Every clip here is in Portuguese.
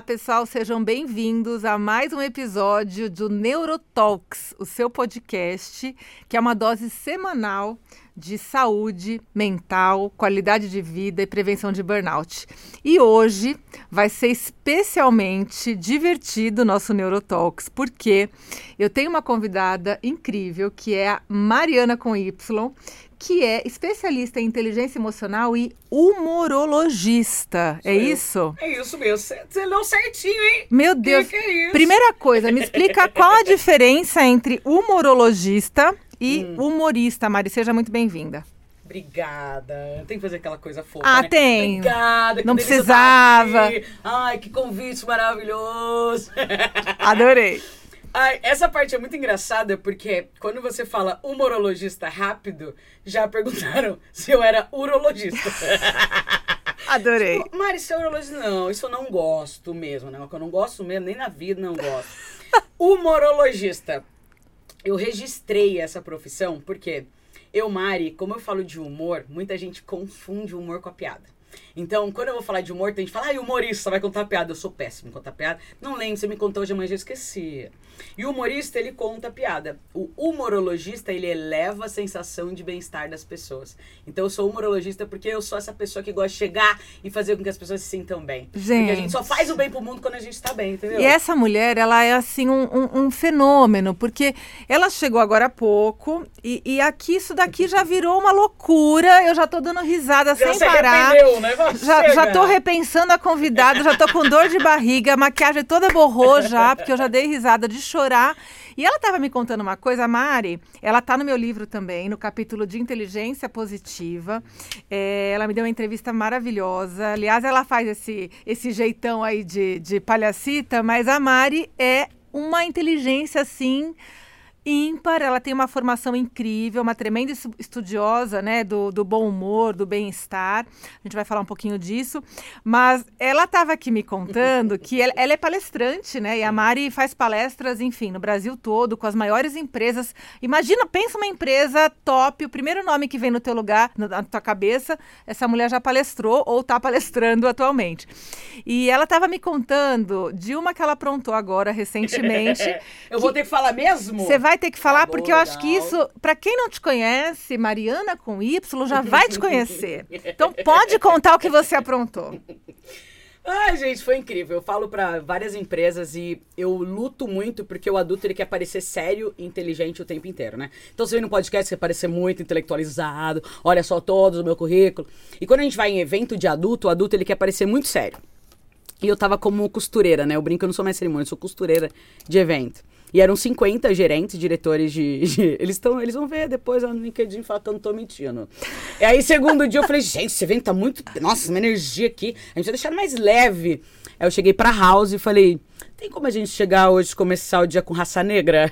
Olá, pessoal, sejam bem-vindos a mais um episódio do Neurotalks, o seu podcast, que é uma dose semanal de saúde mental, qualidade de vida e prevenção de burnout. E hoje vai ser especialmente divertido o nosso Neurotalks, porque eu tenho uma convidada incrível que é a Mariana com Y, que é especialista em inteligência emocional e humorologista. É isso? É isso mesmo. Você leu certinho, hein? Meu Deus. Que que é isso? Primeira coisa, me explica qual a diferença entre humorologista e Hum. humorista, Mari. Seja muito bem-vinda. Obrigada. Tem que fazer aquela coisa fofa, Ah, né? tem. Obrigada. que Não delícia precisava. Ai, que convite maravilhoso. Adorei. Ai, essa parte é muito engraçada porque quando você fala humorologista rápido, já perguntaram se eu era urologista. Adorei. Tipo, Mari, você é urologista? Não, isso eu não gosto mesmo, né? Eu não gosto mesmo, nem na vida não gosto. Humorologista. Eu registrei essa profissão porque eu, Mari, como eu falo de humor, muita gente confunde o humor com a piada. Então, quando eu vou falar de humor, tem gente que fala, ai, humorista, vai contar piada. Eu sou péssimo em contar piada. Não lembro, você me contou hoje, mas já esqueci. E o humorista, ele conta piada. O humorologista, ele eleva a sensação de bem-estar das pessoas. Então, eu sou humorologista porque eu sou essa pessoa que gosta de chegar e fazer com que as pessoas se sintam bem. Porque a Gente. gente só faz o bem pro mundo quando a gente tá bem, entendeu? E essa mulher, ela é assim um, um- um fenômeno, porque ela chegou agora há pouco e, e aqui isso daqui já virou uma loucura. Eu já tô dando risada Já sem se parar. arrependeu, né? Já, chega. já tô repensando a convidada, já tô com dor de barriga, a maquiagem toda borrou já, porque eu já dei risada de chorar. E ela estava me contando uma coisa, a Mari, ela tá no meu livro também, no capítulo de inteligência positiva. É, ela me deu uma entrevista maravilhosa. Aliás, ela faz esse, esse jeitão aí de, de palhacita, mas a Mari é uma inteligência assim ímpar, ela tem uma formação incrível, uma tremenda estu- estudiosa, né, do, do bom humor, do bem-estar. A gente vai falar um pouquinho disso, mas ela estava aqui me contando que ela, ela é palestrante, né, e a Mari faz palestras, enfim, no Brasil todo, com as maiores empresas. Imagina, pensa uma empresa top, o primeiro nome que vem no teu lugar, na, tua cabeça, essa mulher já palestrou ou está palestrando atualmente. E ela estava me contando de uma que ela aprontou agora recentemente. Eu vou ter que falar mesmo? Você vai ter que falar, Tá porque eu acho que isso, para quem não te conhece, Mariana com Y já vai te conhecer. Então pode contar o que você aprontou. Ai, gente, foi incrível. Eu falo pra várias empresas e eu luto muito porque o adulto ele quer parecer sério e inteligente o tempo inteiro, né? Então você vem no podcast, você quer parecer muito intelectualizado, olha só todos o meu currículo. E quando a gente vai em evento de adulto, o adulto ele quer parecer muito sério. E eu tava como costureira, né? Eu brinco, eu não sou mais cerimônia, eu sou costureira de evento. E eram 50 gerentes, diretores de. de- eles, tão, eles vão ver depois no LinkedIn falar que eu não tô mentindo. E aí, segundo dia, eu falei, gente, esse evento tá muito. Nossa, uma energia aqui. A gente vai deixar mais leve. Aí eu cheguei pra house e falei. Tem como a gente chegar hoje e começar o dia com raça negra?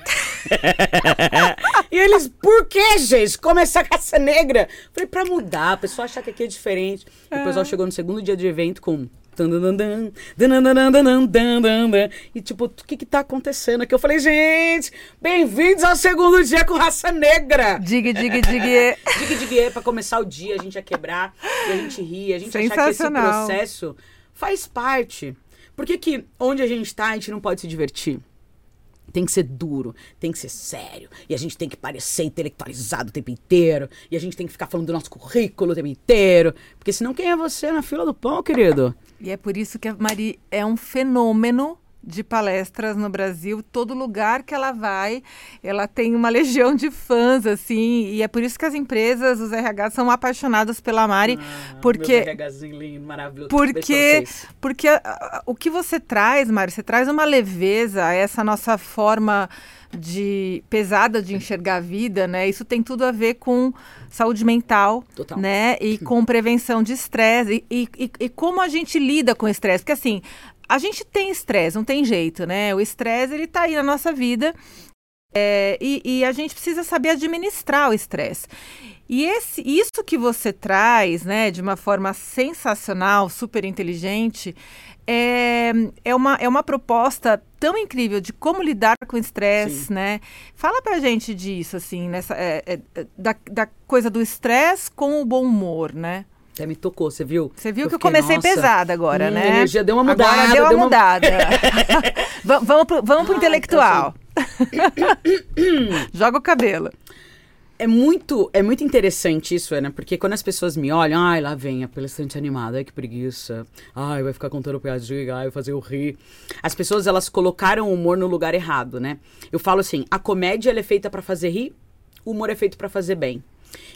e eles, por que, gente? Começar com raça negra? Falei, pra mudar, a pessoa achar que aqui é diferente. E o pessoal chegou no segundo dia de evento com. E tipo, o que que tá acontecendo aqui? Eu falei, gente, bem-vindos ao segundo dia com raça negra. Diga, diga, diga. diga, diga, é pra começar o dia, a gente ia quebrar, a gente ria, a gente achar que esse processo faz parte. Por que que onde a gente tá, a gente não pode se divertir? Tem que ser duro, tem que ser sério. E a gente tem que parecer intelectualizado o tempo inteiro. E a gente tem que ficar falando do nosso currículo o tempo inteiro. Porque senão quem é você na fila do pão, querido? E é por isso que a Mari é um fenômeno de palestras no Brasil, todo lugar que ela vai, ela tem uma legião de fãs, assim, e é por isso que as empresas, os RH, são apaixonados pela Mari, porque Meus RHzinho lindo, maravilhoso. Porque, porque o que você traz, Mário, você traz uma leveza a essa nossa forma de pesada de enxergar a vida, né? Isso tem tudo a ver com saúde mental, Total. né? E com prevenção de estresse e, e, e como a gente lida com estresse, porque assim a gente tem estresse, não tem jeito, né? O estresse ele tá aí na nossa vida é, e, e a gente precisa saber administrar o estresse. E esse, isso que você traz, né, de uma forma sensacional, super inteligente, é, é, uma, é uma proposta tão incrível de como lidar com o estresse, né? Fala pra gente disso, assim, nessa, é, é, da, da coisa do estresse com o bom humor, né? Até me tocou, você viu? Você viu Eu que eu comecei nossa, pesada agora, né? A energia deu uma mudada. Agora deu uma deu uma- mudada. Va- vamos pro, vamos pro Ah, intelectual. Joga o cabelo. É muito, é muito interessante isso, Ana, porque quando as pessoas me olham, ai, lá vem a palestrante animada, ai, que preguiça. Ai, vai ficar contando piadinha, ai, vai fazer eu rir. As pessoas, elas colocaram o humor no lugar errado, né? Eu falo assim, a comédia, é feita pra fazer rir, o humor é feito pra fazer bem.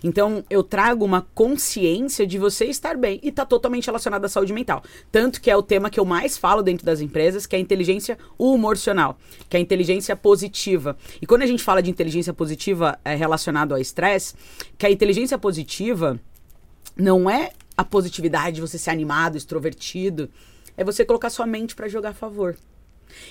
Então, eu trago uma consciência de você estar bem e tá totalmente relacionado à saúde mental. Tanto que é o tema que eu mais falo dentro das empresas, que é a inteligência humorcional, que é a inteligência positiva. E quando a gente fala de inteligência positiva é, relacionado ao estresse, que a inteligência positiva não é a positividade de você ser animado, extrovertido, é você colocar sua mente para jogar a favor.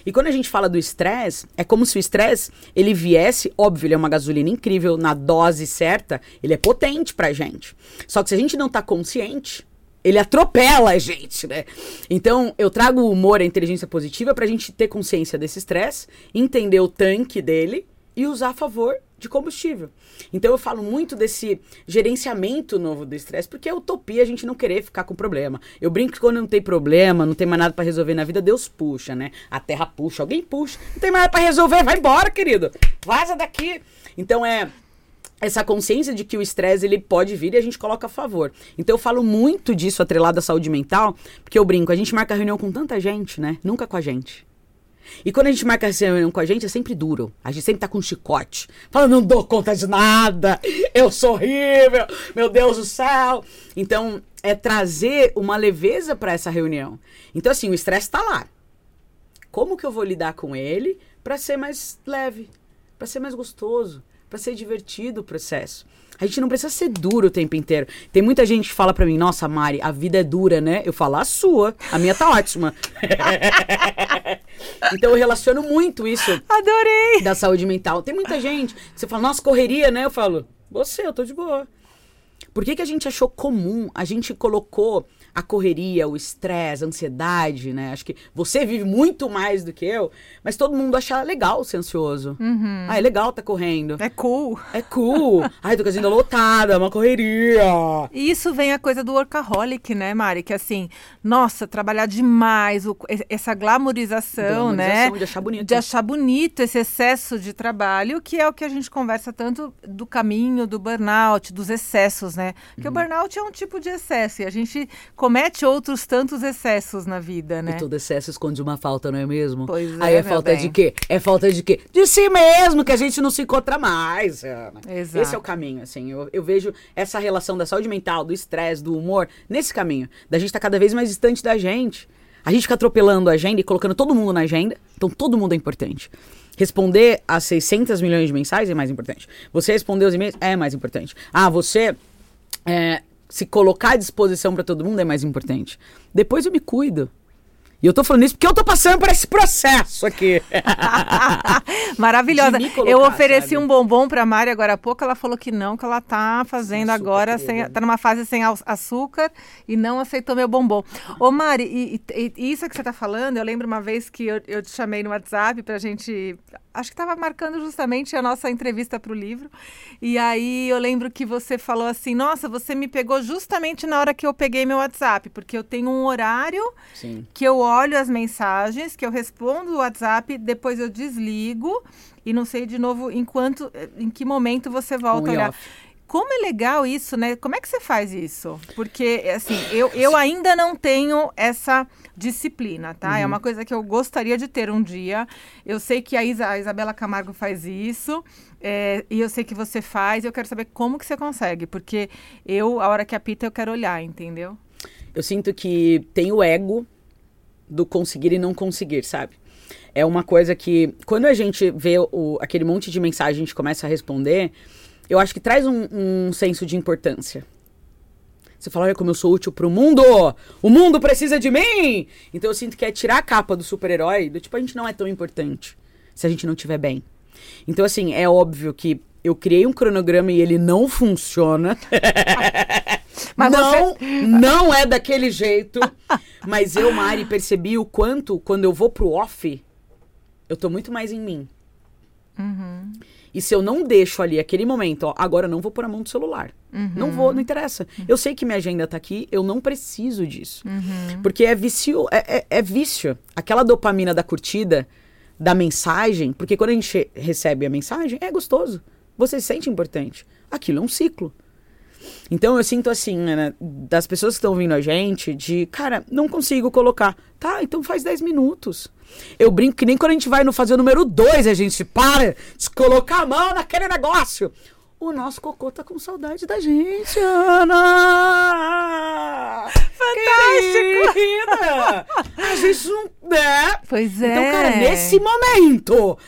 E quando a gente fala do estresse, é como se o estresse ele viesse, óbvio, ele é uma gasolina incrível, na dose certa, ele é potente pra gente. Só que se a gente não tá consciente, ele atropela a gente, né? Então, eu trago o humor, a inteligência positiva pra gente ter consciência desse estresse, entender o tanque dele e usar a favor de combustível. Então eu falo muito desse gerenciamento novo do estresse, porque é utopia a gente não querer ficar com problema. Eu brinco que quando não tem problema, não tem mais nada pra resolver na vida, Deus puxa, né? A terra puxa, alguém puxa. Não tem mais nada pra resolver, vai embora, querido. Vaza daqui. Então é essa consciência de que o estresse ele pode vir e a gente coloca a favor. Então eu falo muito disso atrelado à saúde mental, porque eu brinco, a gente marca reunião com tanta gente, né? Nunca com a gente. E quando a gente marca essa reunião com a gente, é sempre duro. A gente sempre tá com um chicote. Fala, não dou conta de nada. Eu sou horrível. Meu Deus do céu. Então, é trazer uma leveza para essa reunião. Então, assim, o estresse tá lá. Como que eu vou lidar com ele para ser mais leve, para ser mais gostoso, para ser divertido o processo? A gente não precisa ser duro o tempo inteiro. Tem muita gente que fala pra mim, nossa, Mari, a vida é dura, né? Eu falo, a sua. A minha tá ótima. então eu relaciono muito isso Adorei! da saúde mental. Tem muita gente que você fala, nossa, correria, né? Eu falo, você, eu tô de boa. Por que, que a gente achou comum? A gente colocou a correria, o estresse, a ansiedade, né? Acho que você vive muito mais do que eu, mas todo mundo acha legal ser ansioso. Ah, é legal tá correndo. É cool. É cool. Ai, tô com a agenda lotada, é uma correria. E isso vem a coisa do workaholic, né, Mari? Que assim, nossa, trabalhar demais, o- essa glamorização, né? Glamorização, de achar bonito. De achar bonito esse excesso de trabalho, que é o que a gente conversa tanto do caminho do burnout, dos excessos, né? Porque Uhum. o burnout é um tipo de excesso e a gente comete outros tantos excessos na vida, né? E todo excesso esconde uma falta, não é mesmo? Pois Aí é, é falta bem. de quê? É falta de quê? De si mesmo, que a gente não se encontra mais, Ana. Exato. Esse é o caminho, assim. Eu, eu vejo essa relação da saúde mental, do estresse, do humor, nesse caminho. Da gente estar cada vez mais distante da gente. A gente fica atropelando a agenda e colocando todo mundo na agenda. Então, todo mundo é importante. Responder a 600 milhões de mensagens é mais importante. Você responder os e-mails é mais importante. Ah, você é, se colocar à disposição para todo mundo é mais importante. Depois eu me cuido. E eu tô falando isso porque eu tô passando por esse processo aqui. Maravilhosa. Colocar, eu ofereci sabe? um bombom pra Mari agora há pouco, ela falou que não, que ela tá fazendo Sem agora, sem, tá numa fase sem açúcar e não aceitou meu bombom. Ô Mari, e, e- e isso que você tá falando, eu lembro uma vez que eu, eu te chamei no WhatsApp pra gente, acho que tava marcando justamente a nossa entrevista pro livro, e aí eu lembro que você falou assim, nossa, você me pegou justamente na hora que eu peguei meu WhatsApp, porque eu tenho um horário Sim. que eu olho as mensagens, que eu respondo o WhatsApp, depois eu desligo e não sei de novo em quanto, em que momento você volta On a olhar. off. Como é legal isso, né? Como é que você faz isso? Porque, assim, eu, eu ainda não tenho essa disciplina, tá? Uhum. É uma coisa que eu gostaria de ter um dia. Eu sei que a, Isa- a Isabela Camargo faz isso, é, e eu sei que você faz, e eu quero saber como que você consegue, porque eu, a hora que apita, eu quero olhar, entendeu? Eu sinto que tem o ego do conseguir e não conseguir, sabe? É uma coisa que, quando a gente vê o- aquele monte de mensagem, a gente começa a responder, eu acho que traz um, um senso de importância. Você fala, olha como eu sou útil pro mundo! O mundo precisa de mim! Então eu sinto que é tirar a capa do super-herói, do tipo, a gente não é tão importante se a gente não estiver bem. Então, assim, é óbvio que eu criei um cronograma e ele não funciona. Mas não, não é daquele jeito. Mas eu, Mari, percebi o quanto, quando eu vou pro off, eu tô muito mais em mim. E se eu não deixo ali aquele momento, ó, agora eu não vou pôr a mão no celular. Não vou, não interessa. Eu sei que minha agenda tá aqui, eu não preciso disso. Porque é vício, é, é- é vício. Aquela dopamina da curtida, da mensagem, porque quando a gente recebe a mensagem, é gostoso. Você se sente importante. Aquilo é um ciclo. Então eu sinto assim, né, das pessoas que estão vindo a gente, de, cara, não consigo colocar. Tá, então faz 10 minutos. Eu brinco que nem quando a gente vai no fazer o número 2, a gente para de colocar a mão naquele negócio. O nosso cocô tá com saudade da gente, Ana! Fantástico! Querida! A gente não. Né? Pois é. Então, cara, nesse momento.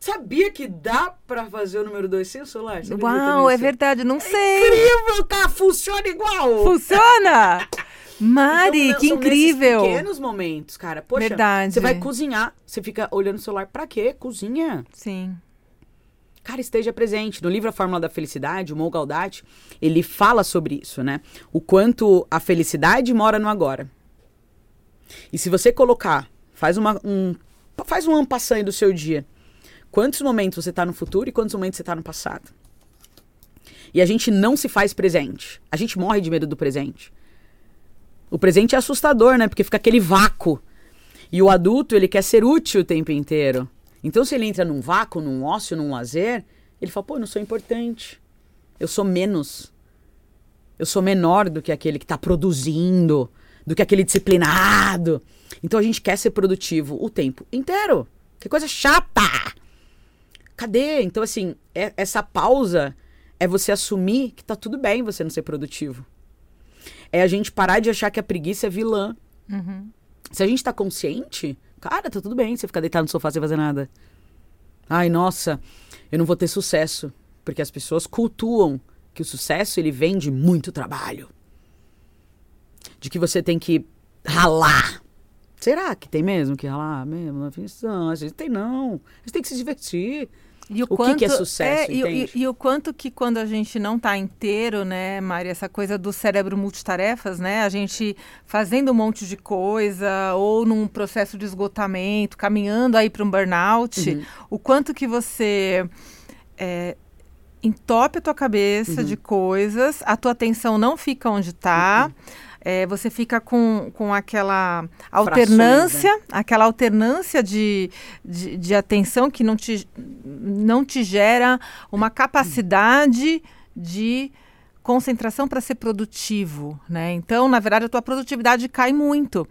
Sabia que dá pra fazer o número 2 sem o celular? Uau, é verdade, não sei. Incrível, cara, funciona igual. Funciona? Mari, Então, que são incrível. Nesses pequenos momentos, cara. Poxa, Verdade. você vai cozinhar, você fica olhando o celular pra quê? Cozinha. Sim. Cara, esteja presente. No livro A Fórmula da Felicidade, o Mo ele fala sobre isso, né? O quanto a felicidade mora no agora. E se você colocar, faz uma, um, faz um ampassão do seu dia. Quantos momentos você tá no futuro e quantos momentos você tá no passado? E a gente não se faz presente. A gente morre de medo do presente. O presente é assustador, né? Porque fica aquele vácuo. E o adulto, ele quer ser útil o tempo inteiro. Então, se ele entra num vácuo, num ócio, num lazer, ele fala, pô, eu não sou importante. Eu sou menos. Eu sou menor do que aquele que está produzindo, do que aquele disciplinado. Então, a gente quer ser produtivo o tempo inteiro. Que coisa chata! Cadê? Então, assim, é- essa pausa é você assumir que tá tudo bem você não ser produtivo. É a gente parar de achar que a preguiça é vilã. Se a gente tá consciente, cara, tá tudo bem você ficar deitado no sofá sem fazer nada. Ai, nossa, eu não vou ter sucesso. Porque as pessoas cultuam que o sucesso ele vem de muito trabalho. De que você tem que ralar. Será que tem mesmo que ralar mesmo ficção? A gente tem não. A gente tem que se divertir. E O que que é sucesso, e, entende? e- e o quanto que quando a gente não está inteiro, né, Mari, essa coisa do cérebro multitarefas, né, a gente fazendo um monte de coisa ou num processo de esgotamento, caminhando aí para um burnout, Uhum. o quanto que você é, entope a tua cabeça Uhum. de coisas, a tua atenção não fica onde está. Uhum. Você fica com, com aquela alternância, né? aquela alternância de, de, de atenção que não te, não te gera uma capacidade de concentração para ser produtivo, né? Então, na verdade, a tua produtividade cai muito.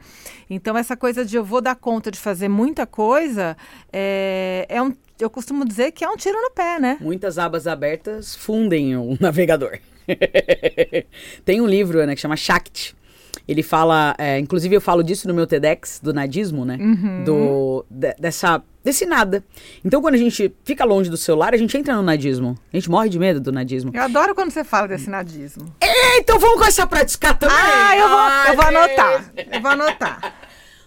Então, essa coisa de eu vou dar conta de fazer muita coisa é, é um, eu costumo dizer que é um tiro no pé, né? Muitas abas abertas fundem o navegador. Tem um livro, Ana, que chama Shakti. Ele fala, é, inclusive eu falo disso no meu TEDx, do nadismo, né? Do, de- dessa, desse nada. Então, quando a gente fica longe do celular, a gente entra no nadismo. A gente morre de medo do nadismo. Eu adoro quando você fala desse nadismo. É, então vamos começar a praticar também. Ah, eu vou, eu vou anotar. Eu vou anotar.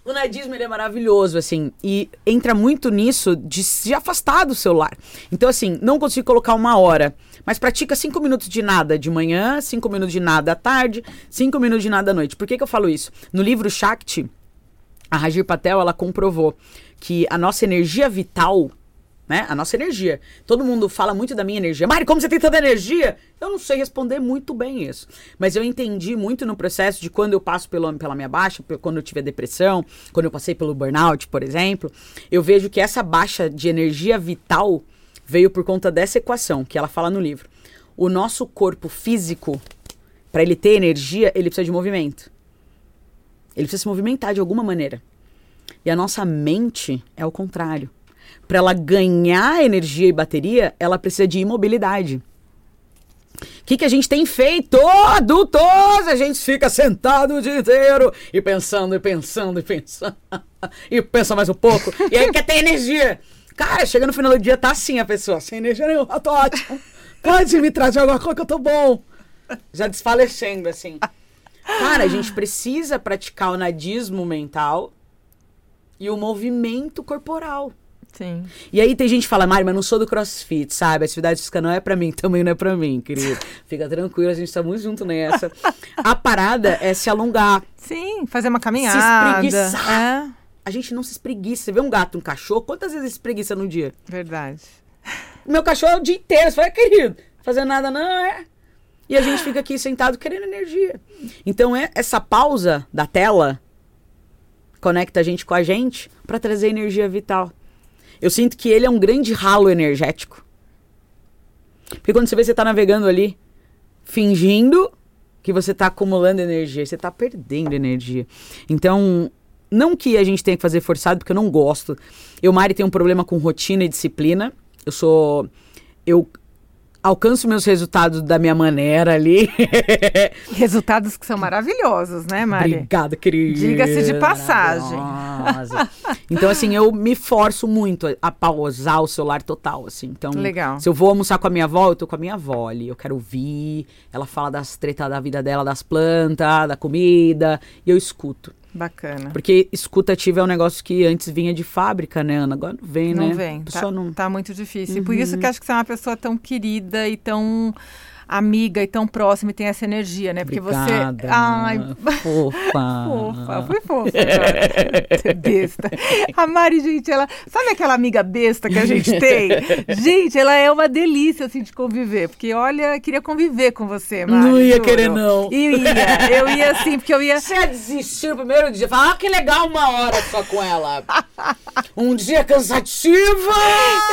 O nadismo ele é maravilhoso, assim, e entra muito nisso de se afastar do celular. Então, assim, não consigo colocar uma hora, mas pratica cinco minutos de nada de manhã, cinco minutos de nada à tarde, cinco minutos de nada à noite. Por que, que eu falo isso? No livro Shakti, a Rajir Patel, ela comprovou que a nossa energia vital, né? A nossa energia. Todo mundo fala muito da minha energia. Mari, como você tem tanta energia? Eu não sei responder muito bem isso. Mas eu entendi muito no processo de quando eu passo pelo, pela minha baixa, quando eu tive a depressão, quando eu passei pelo burnout, por exemplo, eu vejo que essa baixa de energia vital veio por conta dessa equação que ela fala no livro. O nosso corpo físico, para ele ter energia, ele precisa de movimento. Ele precisa se movimentar de alguma maneira. E a nossa mente é o contrário. Para ela ganhar energia e bateria, ela precisa de imobilidade. O que, que a gente tem feito, adultos? A gente fica sentado o dia inteiro e pensando, e pensando, e pensando. e pensa mais um pouco. E aí quer ter energia. Cara, chega no final do dia, tá assim a pessoa, sem energia nenhuma, tô ótimo. Pode me trazer alguma coisa que eu tô bom. Já desfalecendo, assim. Cara, a gente precisa praticar o nadismo mental e o movimento corporal. Sim. E aí tem gente que fala, Mari, mas não sou do crossfit, sabe? A atividade física não é pra mim, também não é pra mim, querido. Fica tranquilo, a gente tá muito junto nessa. A parada é se alongar. Sim, fazer uma caminhada. espreguiçar. É, A gente não se espreguiça. Você vê um gato, um cachorro, quantas vezes se espreguiça no dia? verdade. meu cachorro o dia inteiro. Você fala, querido, fazendo nada não, é. E a gente fica aqui sentado querendo energia. Então, é essa pausa da tela conecta a gente com a gente para trazer energia vital. Eu sinto que ele é um grande ralo energético. Porque quando você vê você tá navegando ali, fingindo que você tá acumulando energia, você tá perdendo energia. Então, não que a gente tenha que fazer forçado, porque eu não gosto. Eu, Mari, tenho um problema com rotina e disciplina. Eu sou. Eu alcanço meus resultados da minha maneira ali. Resultados que são maravilhosos, né, Mari? Obrigada, querida. Diga-se de passagem. Então, assim, eu me forço muito a, a pausar o celular total, assim. Então, Legal. se eu vou almoçar com a minha avó, eu tô com a minha avó ali. Eu quero ouvir. Ela fala das tretas da vida dela, das plantas, da comida. E eu escuto. Bacana. Porque escuta ativa é um negócio que antes vinha de fábrica, né, Ana? Agora não vem, né? Não vem. A Tá, não... tá muito difícil. E por isso que acho que você é uma pessoa tão querida e tão amiga e tão próxima e tem essa energia, né? Porque Obrigada. você. Ai, fofa. fofa, fui fofa. é besta. A Mari, gente, ela. Sabe aquela amiga besta que a gente tem? Gente, ela é uma delícia, assim, de conviver. Porque, olha, queria conviver com você, Mari. Não ia juro. querer, não. Eu ia, eu ia assim, porque eu ia. Você ia desistir no primeiro dia. Falar, ah, que legal uma hora só com ela. Um dia cansativo.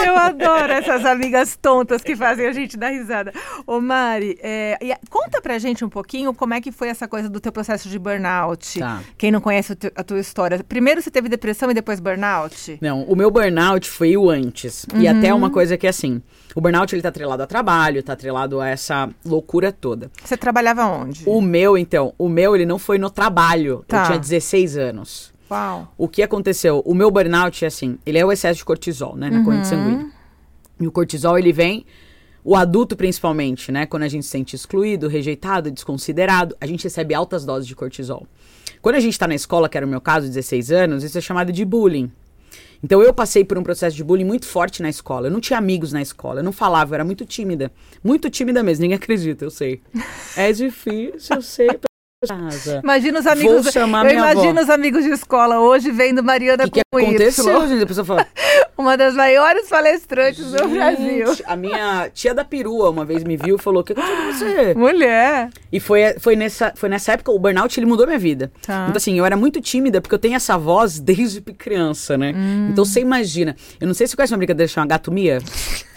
Eu adoro essas amigas tontas que fazem a gente dar risada. Ô, Mari, é, e a- conta pra gente um pouquinho como é que foi essa coisa do teu processo de burnout. Tá. Quem não conhece a tua história. Primeiro você teve depressão e depois burnout? Não, o meu burnout foi o antes. E até uma coisa que, assim, o burnout, ele tá atrelado a trabalho, tá atrelado a essa loucura toda. Você trabalhava onde? O meu, então, o meu, ele não foi no trabalho. Tá. Eu tinha 16 anos. Uau. O que aconteceu? O meu burnout, é assim, ele é o excesso de cortisol, né, na corrente sanguínea. E o cortisol, ele vem, o adulto principalmente, né, quando a gente se sente excluído, rejeitado, desconsiderado, a gente recebe altas doses de cortisol. Quando a gente tá na escola, que era o meu caso, 16 anos, isso é chamado de bullying. Então eu passei por um processo de bullying muito forte na escola. Eu não tinha amigos na escola, eu não falava, eu era muito tímida. Muito tímida mesmo, ninguém acredita, eu sei. É difícil, eu sei. Casa. Imagina os amigos. Vou chamar eu minha imagino avó. os amigos de escola hoje vendo Mariana que, que com aconteceu, Y. gente? A pessoa fala, Uma das maiores palestrantes do Brasil. Gente, A minha tia da perua uma vez me viu e falou: O que aconteceu com você? Mulher. E foi, foi, nessa, foi nessa época, o burnout ele mudou minha vida. Tá. Então, assim, eu era muito tímida, porque eu tenho essa voz desde criança, né? Hum. Então você imagina. Eu não sei se você conhece uma brincadeira chamada gatomia.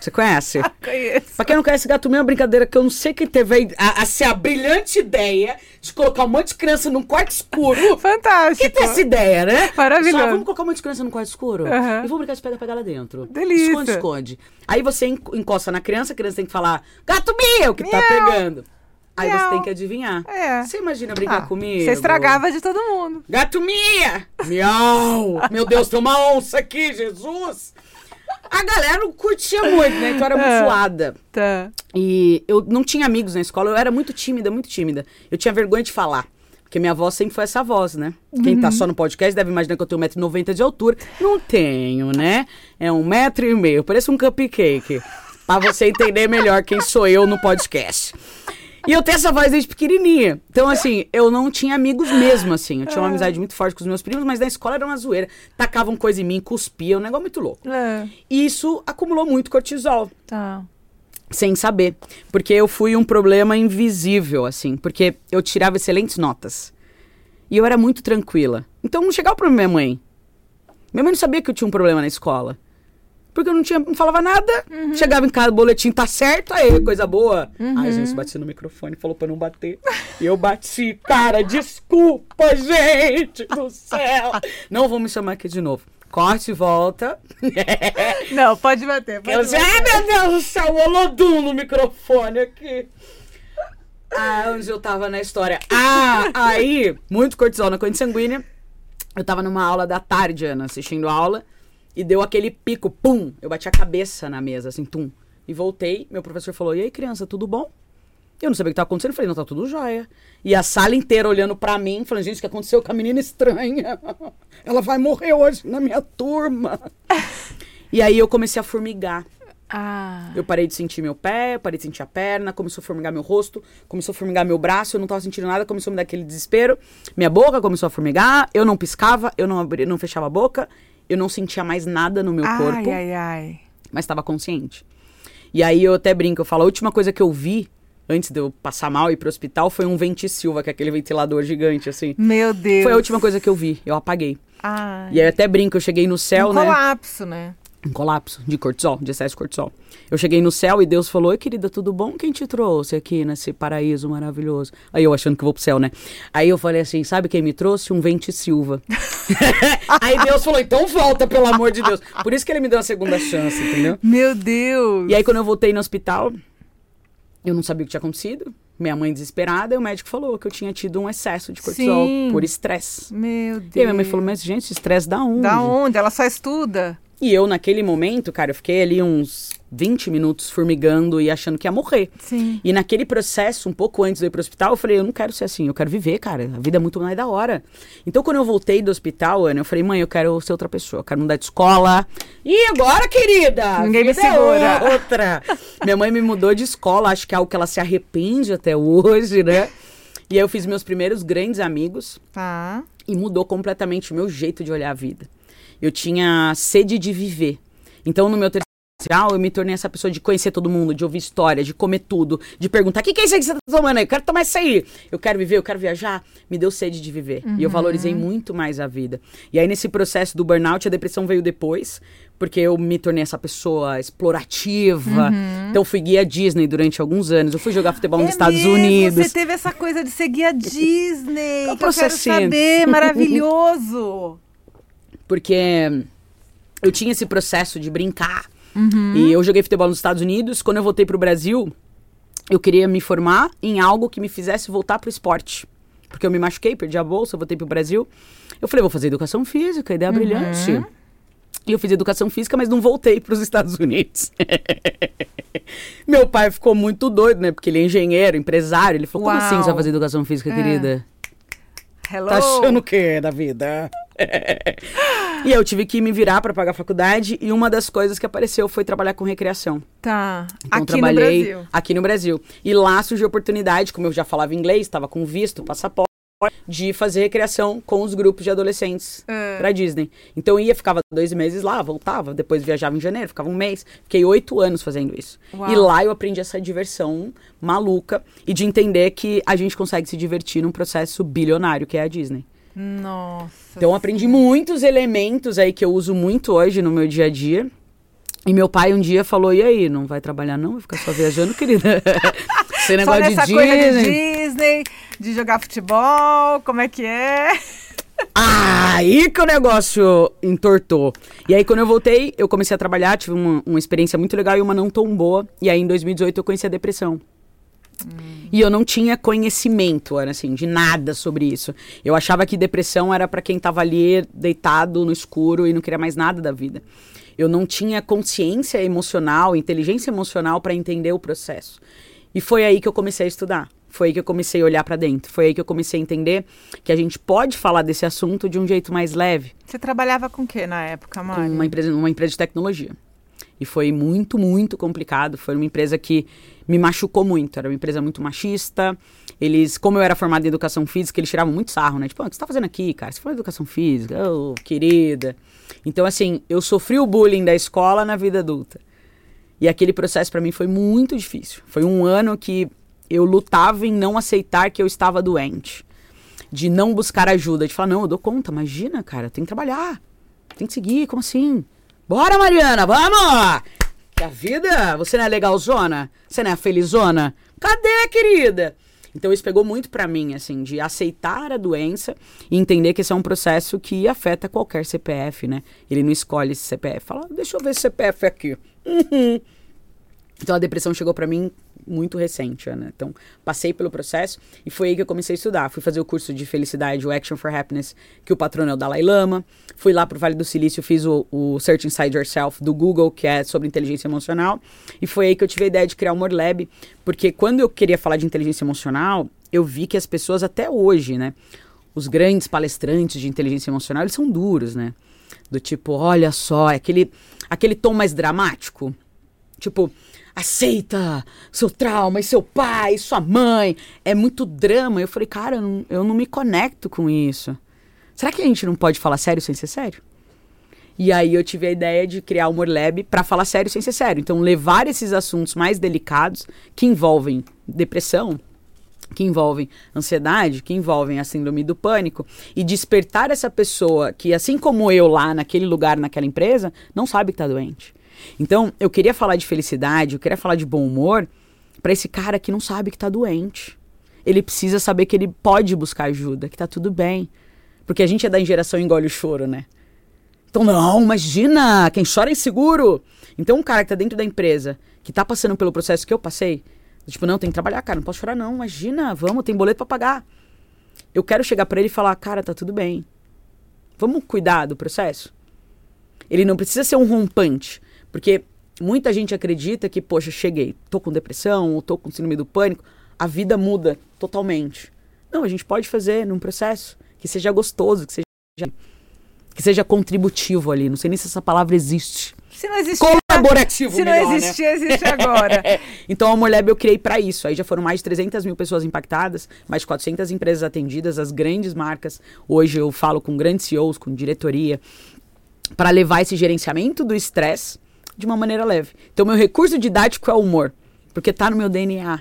Você conhece? Conheço. Pra quem não conhece, gatomia é uma brincadeira que eu não sei quem teve a, a, assim, a brilhante ideia de colocar um monte de criança num quarto escuro. Fantástico. Quem tem essa ideia, né? Maravilhoso. Só vamos colocar um monte de criança no quarto escuro Aham. e vamos brincar de pega-pega lá dentro. Delícia. Esconde, esconde. Aí você en- encosta na criança, a criança tem que falar, gato meu, que tá pegando. Aí Miau. você tem que adivinhar. É. Você imagina brincar Ah, comigo? Você estragava de todo mundo. Gato Mia! Miau! Meu Deus, tem uma onça aqui, Jesus! A galera não curtia muito, né? Então era muito É. zoada. Tá. E eu não tinha amigos na escola, eu era muito tímida, muito tímida. Eu tinha vergonha de falar. Porque minha voz sempre foi essa voz, né? Quem Uhum. tá só no podcast deve imaginar que eu tenho 1,90m de altura. Não tenho, né? É um metro e meio, parece um cupcake. Pra você entender melhor quem sou eu no podcast. E eu tenho essa voz desde pequenininha. Então, assim, eu não tinha amigos mesmo, assim. Eu tinha uma amizade muito forte com os meus primos, mas na escola era uma zoeira. Tacavam coisa em mim, cuspiam, um negócio muito louco. É. E isso acumulou muito cortisol Tá. sem saber. Porque eu fui um problema invisível, assim. Porque eu tirava excelentes notas. E eu era muito tranquila. Então não chegava pra minha mãe. Minha mãe não sabia que eu tinha um problema na escola. Porque eu não, tinha, não falava nada. Chegava em casa, o boletim tá certo, aí, coisa boa. Aí a gente bati no microfone falou pra não bater. E eu bati. Cara, desculpa, gente do céu. Não vou me chamar aqui de novo. Corte e volta. Não, pode bater. Pode Eu bater. ai meu Deus do céu, o Olodum no microfone aqui. Ah, onde eu tava na história. Ah, aí, muito cortisol na corrente sanguínea. Eu tava numa aula da tarde, Ana, assistindo a aula. E deu aquele pico, pum. Eu bati a cabeça na mesa, assim, tum. E voltei, meu professor falou, e aí criança, tudo bom? Eu não sabia o que tava acontecendo, eu falei, não, tá tudo jóia. E a sala inteira olhando pra mim, falando, gente, o que aconteceu com a menina estranha? Ela vai morrer hoje na minha turma. E aí eu comecei a formigar. Ah. Eu parei de sentir meu pé, parei de sentir a perna, começou a formigar meu rosto, começou a formigar meu braço, eu não tava sentindo nada, começou a me dar aquele desespero. Minha boca começou a formigar, eu não piscava, eu não, abria, não fechava a boca, eu não sentia mais nada no meu ai, corpo, ai, ai. mas estava consciente. E aí eu até brinco, eu falo, a última coisa que eu vi antes de eu passar mal e ir pro hospital foi um Ventisilva, que é aquele ventilador gigante, assim. Meu Deus. Foi a última coisa que eu vi, eu apaguei. Ai. E aí eu até brinco, eu cheguei no céu, um né? colapso, né? Um colapso de cortisol, de excesso de cortisol. Eu cheguei no céu e Deus falou: Oi, querida, tudo bom? Quem te trouxe aqui nesse paraíso maravilhoso? Aí eu achando que vou pro céu, né? Aí eu falei assim: Sabe quem me trouxe? Um Vente Silva. aí Deus falou: Então volta, pelo amor de Deus. Por isso que ele me deu uma segunda chance, entendeu? Meu Deus. E aí quando eu voltei no hospital, eu não sabia o que tinha acontecido. Minha mãe desesperada, e o médico falou que eu tinha tido um excesso de cortisol Sim. por estresse. Meu Deus. E minha mãe falou: Mas, gente, esse estresse da onde? Da onde? Ela só estuda. E eu, naquele momento, cara, eu fiquei ali uns 20 minutos formigando e achando que ia morrer. Sim. E naquele processo, um pouco antes de eu ir pro hospital, eu falei, eu não quero ser assim, eu quero viver, cara. A vida é muito mais da hora. Então, quando eu voltei do hospital, Ana, eu falei, mãe, eu quero ser outra pessoa, eu quero mudar de escola. E agora, querida? Ninguém me é segura. o- outra. Minha mãe me mudou de escola, acho que é algo que ela se arrepende até hoje, né? E aí eu fiz meus primeiros grandes amigos Tá. e mudou completamente o meu jeito de olhar a vida. Eu tinha sede de viver. Então, no meu terceiro social, eu me tornei essa pessoa de conhecer todo mundo, de ouvir história, de comer tudo, de perguntar: o que, que é isso aí que você tá tomando aí? Eu quero tomar isso aí. Eu quero viver, eu quero viajar. Me deu sede de viver. E eu valorizei muito mais a vida. E aí, nesse processo do burnout, a depressão veio depois, porque eu me tornei essa pessoa explorativa. Então, fui guia Disney durante alguns anos. Eu fui jogar futebol nos É Estados mesmo, Unidos. Você teve essa coisa de seguir a Disney. Eu que eu quero saber. Maravilhoso. porque eu tinha esse processo de brincar. Uhum. E eu joguei futebol nos Estados Unidos. Quando eu voltei pro Brasil, eu queria me formar em algo que me fizesse voltar pro esporte. Porque eu me machuquei, perdi a bolsa, voltei pro Brasil. Eu falei, vou fazer educação física, ideia brilhante. E eu fiz educação física, mas não voltei para os Estados Unidos. Meu pai ficou muito doido, né? Porque ele é engenheiro, empresário. Ele falou, como assim Uau. você vai fazer educação física, É. querida? Hello. Tá achando o quê da vida? e eu tive que me virar para pagar a faculdade e uma das coisas que apareceu foi trabalhar com recreação. Tá. Então Aqui trabalhei no Brasil. aqui no Brasil. E lá surgiu a oportunidade, como eu já falava inglês, estava com visto, passaporte, de fazer recreação com os grupos de adolescentes É. pra Disney. Então eu ia, ficava dois meses lá, voltava, depois viajava em janeiro, ficava um mês. Fiquei oito anos fazendo isso. Uau. E lá eu aprendi essa diversão maluca e de entender que a gente consegue se divertir num processo bilionário, que é a Disney. Nossa. Então aprendi muitos elementos aí que eu uso muito hoje no meu dia a dia. E meu pai um dia falou: "E aí, não vai trabalhar não? Vai ficar só viajando, querida?" Esse Só negócio nessa de coisa de Disney. Disney, de jogar futebol, como é que é? Aí que o negócio entortou. E aí, quando eu voltei, eu comecei a trabalhar, tive uma, uma experiência muito legal e uma não tão boa. E aí, em 2018, eu conheci a depressão. E eu não tinha conhecimento, Ana, assim, de nada sobre isso. Eu achava que depressão era pra quem tava ali deitado no escuro e não queria mais nada da vida. Eu não tinha consciência emocional, inteligência emocional pra entender o processo. E foi aí que eu comecei a estudar. Foi aí que eu comecei a olhar pra dentro. Foi aí que eu comecei a entender que a gente pode falar desse assunto de um jeito mais leve Você trabalhava com o que na época, Mari? uma empresa, uma empresa de tecnologia. E foi muito, muito complicado. Foi uma empresa que me machucou muito. Era uma empresa muito machista. Eles, como eu era formada em educação física, eles tiravam muito sarro, né? Tipo, "Ah, o que você tá fazendo aqui, cara? Você falou educação física? Ô, querida. Então, assim, eu sofri o bullying da escola na vida adulta. E aquele processo pra mim foi muito difícil. Foi um ano que eu lutava em não aceitar que eu estava doente. De não buscar ajuda, de falar, não, eu dou conta, imagina, cara, tem que trabalhar. Tem que seguir, como assim? Bora, Mariana, vamos! Que a vida, você não é legalzona? Você não é felizona? Cadê, querida? Então isso pegou muito pra mim, assim, de aceitar a doença e entender que esse é um processo que afeta qualquer CPF, né? Ele não escolhe esse CPF. Fala, deixa eu ver esse CPF aqui. Uhum. Então a depressão chegou pra mim muito recente, Ana. Então passei pelo processo e foi aí que eu comecei a estudar. Fui fazer o curso de felicidade, o Action for Happiness, que o patrono é o Dalai Lama. Fui lá pro Vale do Silício, fiz o, o Search Inside Yourself do Google, que é sobre inteligência emocional. E foi aí que eu tive a ideia de criar o More Lab, porque quando eu queria falar de inteligência emocional, eu vi que as pessoas até hoje, né, os grandes palestrantes de inteligência emocional, eles são duros, né? Do tipo, olha só, é aquele aquele tom mais dramático. Tipo, aceita seu trauma e seu pai, e sua mãe. É muito drama. Eu falei, cara, eu não, eu não me conecto com isso. Será que a gente não pode falar sério sem ser sério? E aí eu tive a ideia de criar o Humor Lab para falar sério sem ser sério. Então, levar esses assuntos mais delicados, que envolvem depressão, que envolvem ansiedade, que envolvem a síndrome do pânico, e despertar essa pessoa que, assim como eu lá naquele lugar, naquela empresa, não sabe que está doente. Então, eu queria falar de felicidade, eu queria falar de bom humor para esse cara que não sabe que está doente. Ele precisa saber que ele pode buscar ajuda, que está tudo bem. Porque a gente é da geração engole o choro, né? Então, não, imagina, quem chora é inseguro. Então, um cara que tá dentro da empresa, que tá passando pelo processo que eu passei, tipo, não, tem que trabalhar, cara, não posso chorar não, imagina, vamos, tem boleto para pagar. Eu quero chegar para ele e falar, cara, tá tudo bem. Vamos cuidar do processo? Ele não precisa ser um rompante, porque muita gente acredita que, poxa, cheguei, tô com depressão, ou tô com síndrome do pânico, a vida muda totalmente. Não, a gente pode fazer num processo que seja gostoso, que seja que seja contributivo ali. Não sei nem se essa palavra existe. Se não existir. Colaborativo, Se não melhor, né? existir, existe agora. Então, a Moleb eu criei para isso. Aí já foram mais de 300 mil pessoas impactadas, mais de 400 empresas atendidas, as grandes marcas. Hoje eu falo com grandes CEOs, com diretoria, para levar esse gerenciamento do estresse de uma maneira leve. Então, meu recurso didático é o humor, porque tá no meu DNA.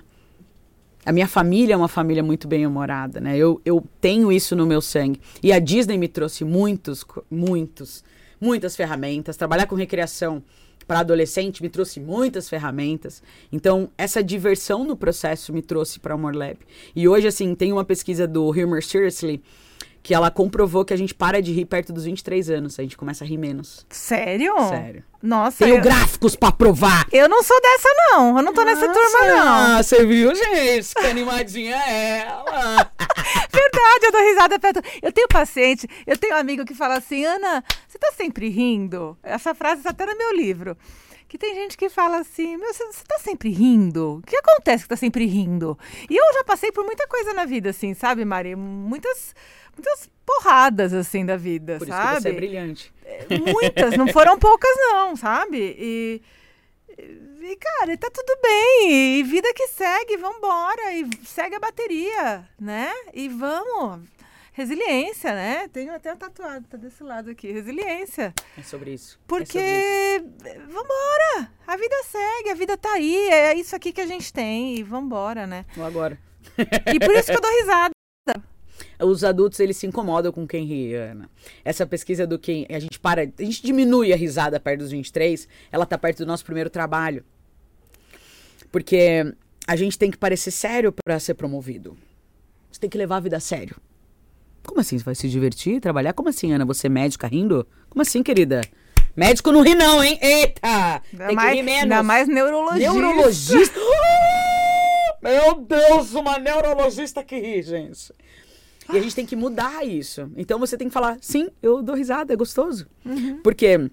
A minha família é uma família muito bem-humorada, né? Eu, eu tenho isso no meu sangue. E a Disney me trouxe muitos, muitos, muitas ferramentas. Trabalhar com recreação para adolescente me trouxe muitas ferramentas. Então, essa diversão no processo me trouxe para o Humor Lab. E hoje, assim, tem uma pesquisa do Humor Seriously que ela comprovou que a gente para de rir perto dos 23 anos. A gente começa a rir menos. Sério? Sério. Nossa. Tenho eu, gráficos para provar. eu não sou dessa, não. Eu não tô nessa turma, não. Ah, você viu, gente? Que animadinha é ela. Verdade, eu dou risada perto. Eu tenho paciente, eu tenho um amigo que fala assim, Ana, você tá sempre rindo? Essa frase está até no meu livro. Que tem gente que fala assim, meu, você tá sempre rindo? O que acontece que tá sempre rindo? E eu já passei por muita coisa na vida, assim, sabe, Mari? Muitas, muitas porradas, assim, da vida, Por isso sabe? que você é brilhante. Muitas, não foram poucas, não, sabe? E, e, cara, tá tudo bem. E vida que segue, vambora. E segue a bateria, né? E vamos. Resiliência, né? Tenho até um tatuado, tá desse lado aqui. Resiliência. É sobre isso. Porque, É sobre isso. vambora. A vida segue, a vida tá aí. É isso aqui que a gente tem. E vambora, né? Ou agora. E por isso que eu dou risada. Os adultos, eles se incomodam com quem ri, Ana. Essa pesquisa do quem a gente para, a gente diminui a risada perto dos 23, ela tá perto do nosso primeiro trabalho. Porque a gente tem que parecer sério para ser promovido. Você tem que levar a vida a sério. Como assim? Você vai se divertir, trabalhar? Como assim, Ana? Você é médica rindo? Como assim, querida? Médico não ri não, hein? Eita! Ainda tem mais, que rir menos. ainda mais neurologista. Neurologista? Meu Deus, uma neurologista que ri, gente. E a gente tem que mudar isso. Então você tem que falar, sim, eu dou risada, é gostoso. Porque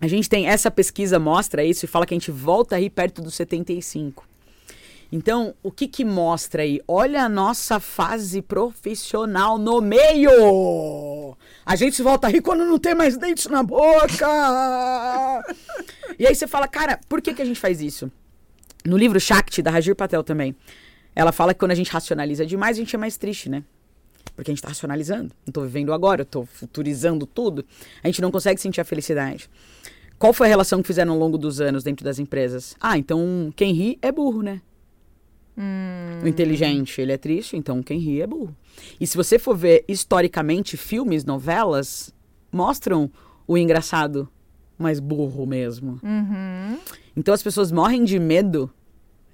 a gente tem, essa pesquisa mostra isso e fala que a gente volta a rir perto dos 75. Então, o que que mostra aí? Olha a nossa fase profissional no meio! A gente volta a rir quando não tem mais dente na boca! e aí você fala, cara, por que que a gente faz isso? No livro Shakti, da Rajir Patel também, ela fala que quando a gente racionaliza demais, a gente é mais triste, né? Porque a gente tá racionalizando. Não tô vivendo agora, eu tô futurizando tudo. A gente não consegue sentir a felicidade. Qual foi a relação que fizeram ao longo dos anos dentro das empresas? Ah, então quem ri é burro, né? O inteligente, ele é triste, então quem ri é burro. E se você for ver historicamente filmes, novelas, mostram o engraçado mais burro mesmo. Uhum. Então as pessoas morrem de medo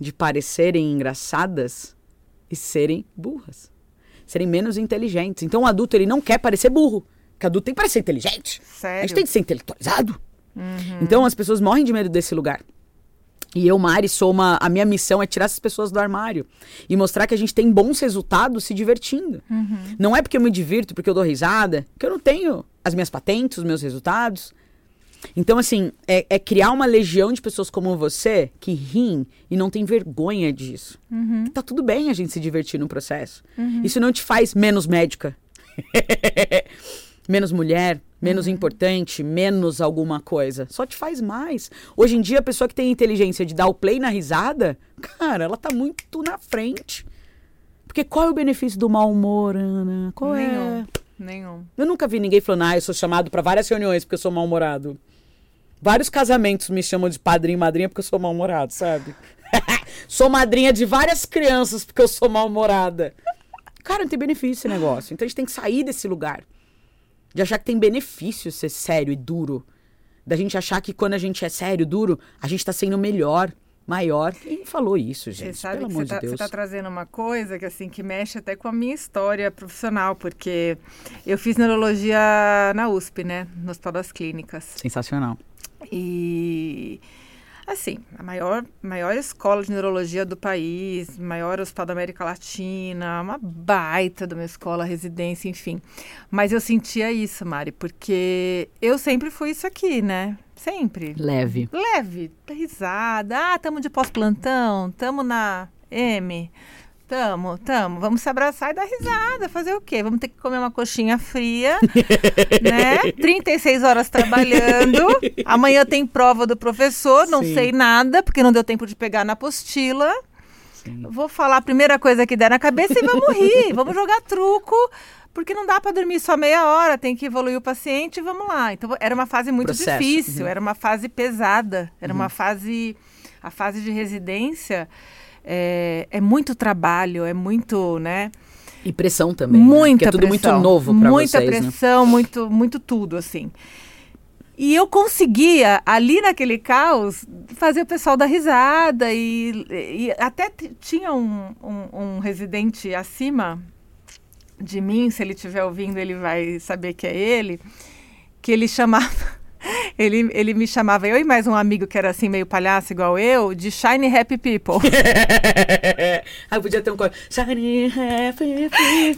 de parecerem engraçadas e serem burras. Serem menos inteligentes. Então o adulto ele não quer parecer burro. Porque adulto tem que parecer inteligente. A Sério. gente tem que ser intelectualizado. Então as pessoas morrem de medo desse lugar. E eu, Mari, sou uma. A minha missão é tirar essas pessoas do armário e mostrar que a gente tem bons resultados se divertindo. Não é porque eu me divirto, porque eu dou risada, que eu não tenho as minhas patentes, os meus resultados. Então, assim, é, é criar uma legião de pessoas como você que riem e não tem vergonha disso. Tá tudo bem a gente se divertir no processo. Isso não te faz menos médica, menos mulher, menos importante, menos alguma coisa. Só te faz mais. Hoje em dia, a pessoa que tem a inteligência de dar o play na risada, cara, ela tá muito na frente. Porque qual é o benefício do mau humor, Ana? Qual é? Nenhum. Nenhum. Eu nunca vi ninguém falando, ah, eu sou chamado pra várias reuniões porque eu sou mal-humorado. Vários casamentos me chamam de padrinho e madrinha porque eu sou mal-humorado, sabe? sou madrinha de várias crianças porque eu sou mal-humorada. Cara, não tem benefício esse negócio. Então a gente tem que sair desse lugar. De achar que tem benefício ser sério e duro. Da gente achar que quando a gente é sério, duro, a gente tá sendo melhor, maior. Quem falou isso, gente? Você sabe Pelo amor você tá, de você Deus. tá trazendo uma coisa que assim que mexe até com a minha história profissional, porque eu fiz neurologia na USP, né, no Hospital das Clínicas. Sensacional. E assim, a maior, maior escola de neurologia do país, maior hospital da América Latina, uma baita de uma escola, residência, enfim. Mas eu sentia isso, Mari, porque eu sempre fui isso aqui, né? Sempre. Leve. Leve, risada. Ah, tamo de pós-plantão, tamo na M. Tamo, tamo. Vamos se abraçar e dar risada. Fazer o quê? Vamos ter que comer uma coxinha fria, né? 36 horas trabalhando. Amanhã tem prova do professor, não Sim. sei nada, porque não deu tempo de pegar na apostila. Sim. Vou falar a primeira coisa que der na cabeça e vamos rir. vamos jogar truco, porque não dá para dormir só meia hora, tem que evoluir o paciente e vamos lá. Então era uma fase muito Processo, difícil, uhum. era uma fase pesada, era uma fase. A fase de residência é, é muito trabalho, é muito, né? E pressão também. né? Muita Porque é tudo pressão. muito novo Muita vocês, né? pressão, muito, muito tudo, assim. E eu conseguia, ali naquele caos, fazer o pessoal dar risada. E, e até tinha um, um, um residente acima de mim, se ele estiver ouvindo, ele vai saber que é ele, que ele chamava. Ele, ele me chamava, eu e mais um amigo que era assim, meio palhaço igual eu, de Shiny Happy People. ah, podia ter um código.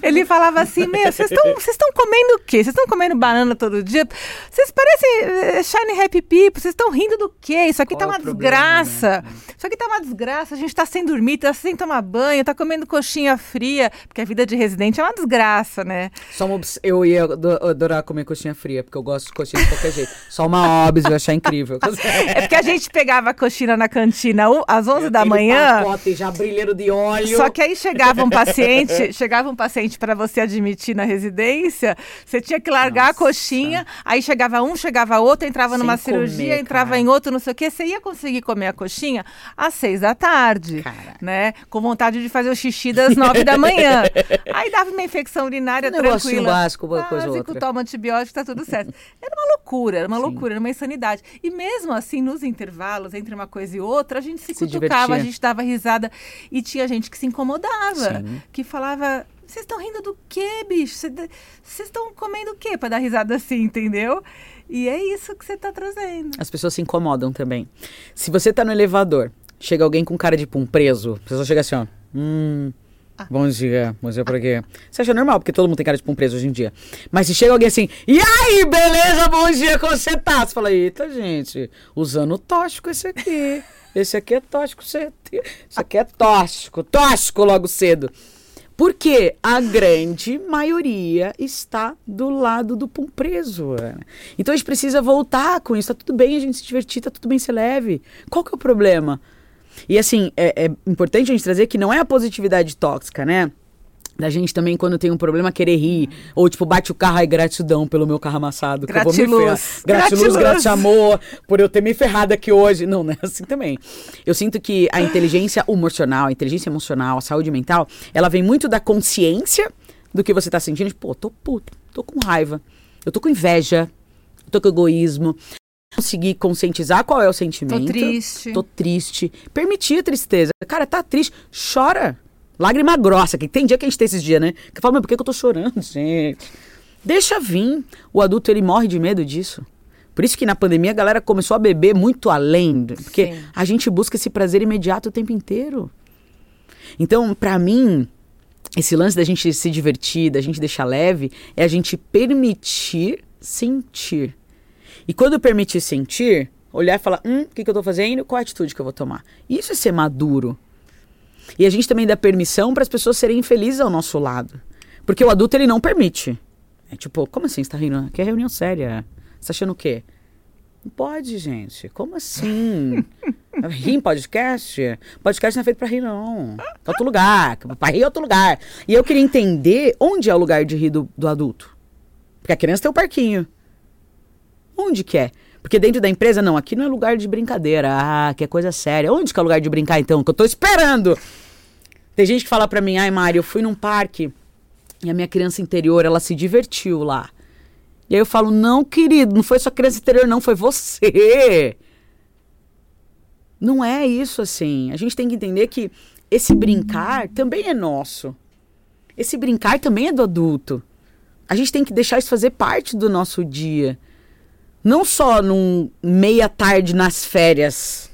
Ele falava assim, meu, vocês estão comendo o quê? Vocês estão comendo banana todo dia? Vocês parecem eh, Shiny Happy People, vocês estão rindo do quê? Isso aqui Qual tá é uma problema, desgraça. né? Isso aqui tá uma desgraça, a gente tá sem dormir, tá sem tomar banho, tá comendo coxinha fria, porque a vida de residente é uma desgraça, né? Só uma Eu ia ado- adorar comer coxinha fria, porque eu gosto de coxinha de qualquer jeito. Só uma óbvio, eu ia achar incrível. É porque a gente pegava a coxinha na cantina às 11 da Aquele manhã. Pacote já brilheiro de óleo. Só que aí chegava um paciente, chegava um paciente para você admitir na residência, você tinha que largar a Nossa. coxinha, aí chegava um, chegava outro, entrava Sem numa comer, cirurgia, entrava cara. em outro, não sei o quê. Você ia conseguir comer a coxinha às seis da tarde, Cara. né? Com vontade de fazer o xixi das nove da manhã. Aí dava uma infecção urinária Um tranquila. básico, uma coisa Básico, outra. toma antibiótico, tá tudo certo. Era uma loucura, era uma Sim. loucura, era uma insanidade. E mesmo assim, nos intervalos, entre uma coisa e outra, a gente se, Se cutucava, a divertia. gente dava risada. E tinha gente que se incomodava, Sim. que falava. Vocês estão rindo do quê, bicho? Cê- Vocês estão comendo o quê para dar risada assim, entendeu? E é isso que você está trazendo. As pessoas se incomodam também. Se você tá no elevador, chega alguém com cara de pum preso, a pessoa chega assim, ó. Hum. Bom dia, bom dia pra quê? Você acha normal, porque todo mundo tem cara de pum preso hoje em dia. Mas se chega alguém assim, e aí, beleza, bom dia, como você tá? Você fala, eita, gente, usando tóxico esse aqui. Esse aqui é tóxico, esse aqui é tóxico, tóxico logo cedo. Porque a grande maioria está do lado do pum preso. Ana. Então a gente precisa voltar com isso. Tá tudo bem a gente se divertir, tá tudo bem ser leve. Qual que é o problema? E assim, é, é importante a gente trazer que não é a positividade tóxica, né? Da gente também, quando tem um problema, querer rir. Ou, tipo, bate o carro, ai, gratidão pelo meu carro amassado. que eu vou me Gratiluz. ferrar. Gratiluz, Gratiluz. gratiluz por eu ter me ferrado aqui hoje. Não, não é assim também. Eu sinto que a inteligência emocional, a inteligência emocional, a saúde mental, ela vem muito da consciência do que você tá sentindo. Tipo, pô, tô puto, tô com raiva, eu tô com inveja, eu tô com egoísmo. Conseguir conscientizar qual é o sentimento. Tô triste. Tô triste. Permitir a tristeza. Cara, tá triste, chora. Lágrima grossa, que tem dia que a gente tem esses dias, né? Que fala, mas por que que eu tô chorando, gente? Deixa vir. O adulto, ele morre de medo disso. Por isso que na pandemia a galera começou a beber muito além. Porque Sim. a gente busca esse prazer imediato o tempo inteiro. Então, pra mim, esse lance da gente se divertir, da gente deixar leve, é a gente permitir sentir. E quando permitir sentir, olhar e falar: hum, o que, que eu tô fazendo? Qual a atitude que eu vou tomar? Isso é ser maduro. E a gente também dá permissão para as pessoas serem felizes ao nosso lado. Porque o adulto, ele não permite. É tipo, como assim? Você tá rindo? Aqui é reunião séria. Você tá achando o quê? Não pode, gente. Como assim? rir em podcast? Podcast não é feito pra rir, não. É outro lugar. Pra rir é outro lugar. E eu queria entender onde é o lugar de rir do, do adulto. Porque a criança tem o parquinho. Onde que é? Porque dentro da empresa, não, aqui não é lugar de brincadeira. Ah, que é coisa séria. Onde que é lugar de brincar, então? Que eu tô esperando. Tem gente que fala pra mim, ai, Mário, eu fui num parque e a minha criança interior, ela se divertiu lá. E aí eu falo, não, querido, não foi sua criança interior, não, foi você. Não é isso assim. A gente tem que entender que esse brincar também é nosso. Esse brincar também é do adulto. A gente tem que deixar isso fazer parte do nosso dia. Não só num meia tarde nas férias.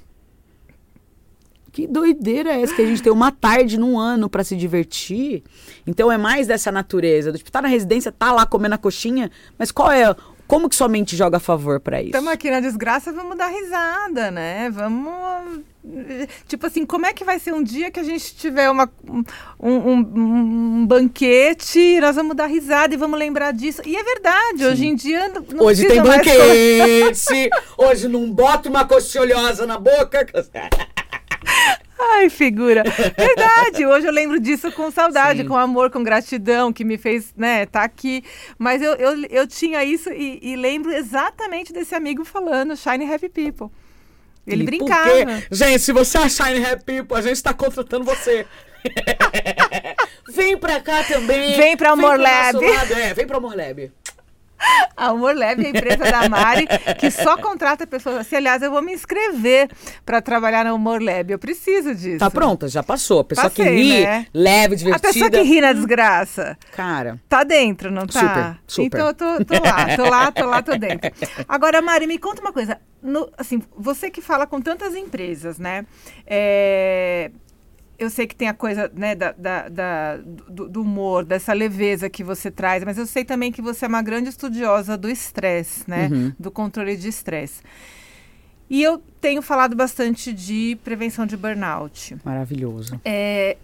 Que doideira é essa que a gente tem uma tarde num ano para se divertir? Então é mais dessa natureza. Tipo, tá na residência, tá lá comendo a coxinha, mas qual é como que sua mente joga a favor para isso? Estamos aqui na desgraça, vamos dar risada, né? Vamos. Tipo assim, como é que vai ser um dia que a gente tiver uma, um, um, um banquete e nós vamos dar risada e vamos lembrar disso? E é verdade, Sim. hoje em dia. Hoje tem banquete! hoje não bota uma coxinha na boca. Ai, figura. Verdade. Hoje eu lembro disso com saudade, Sim. com amor, com gratidão, que me fez, né, tá aqui. Mas eu, eu, eu tinha isso e, e lembro exatamente desse amigo falando, Shine Happy People. Ele brincava. Gente, se você é Shine Happy People, a gente está contratando você. vem pra cá também. Vem pra Amor vem Lab. É, vem pra Amor Lab. A Amor Leve é a empresa da Mari que só contrata pessoas assim. Aliás, eu vou me inscrever para trabalhar na Amor Lab. Eu preciso disso. Tá pronta, já passou. A pessoa Passei, que ri, né? leve, divertida. A pessoa que ri na desgraça. Cara. Tá dentro, não tá? Super, super. Então eu tô, tô lá, tô lá, tô lá, tô dentro. Agora, Mari, me conta uma coisa. No, assim, você que fala com tantas empresas, né? É, eu sei que tem a coisa né, da, da, da do, do, humor, dessa leveza que você traz, mas eu sei também que você é uma grande estudiosa do estresse, né? Uhum. Do controle de estresse. E eu tenho falado bastante de prevenção de burnout. Maravilhoso. É,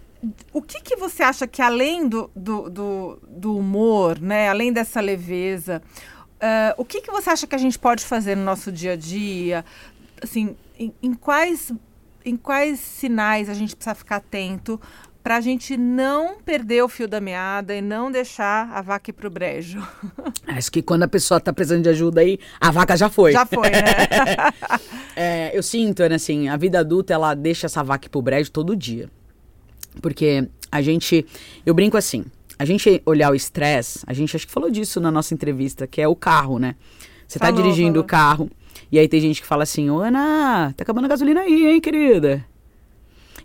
o que, que você acha que além do, do, do, do humor, né? Além dessa leveza, uh, o que, que você acha que a gente pode fazer no nosso dia a dia? Assim, em, em quais em quais sinais a gente precisa ficar atento para a gente não perder o fio da meada e não deixar a vaca ir pro brejo. Acho que quando a pessoa está precisando de ajuda aí, a vaca já foi. Já foi, né? é, eu sinto, né, assim, a vida adulta, ela deixa essa vaca ir pro brejo todo dia. Porque a gente, eu brinco assim, a gente olhar o estresse, a gente acho que falou disso na nossa entrevista, que é o carro, né? Você está dirigindo falou. o carro, e aí tem gente que fala assim, ô Ana, tá acabando a gasolina aí, hein, querida?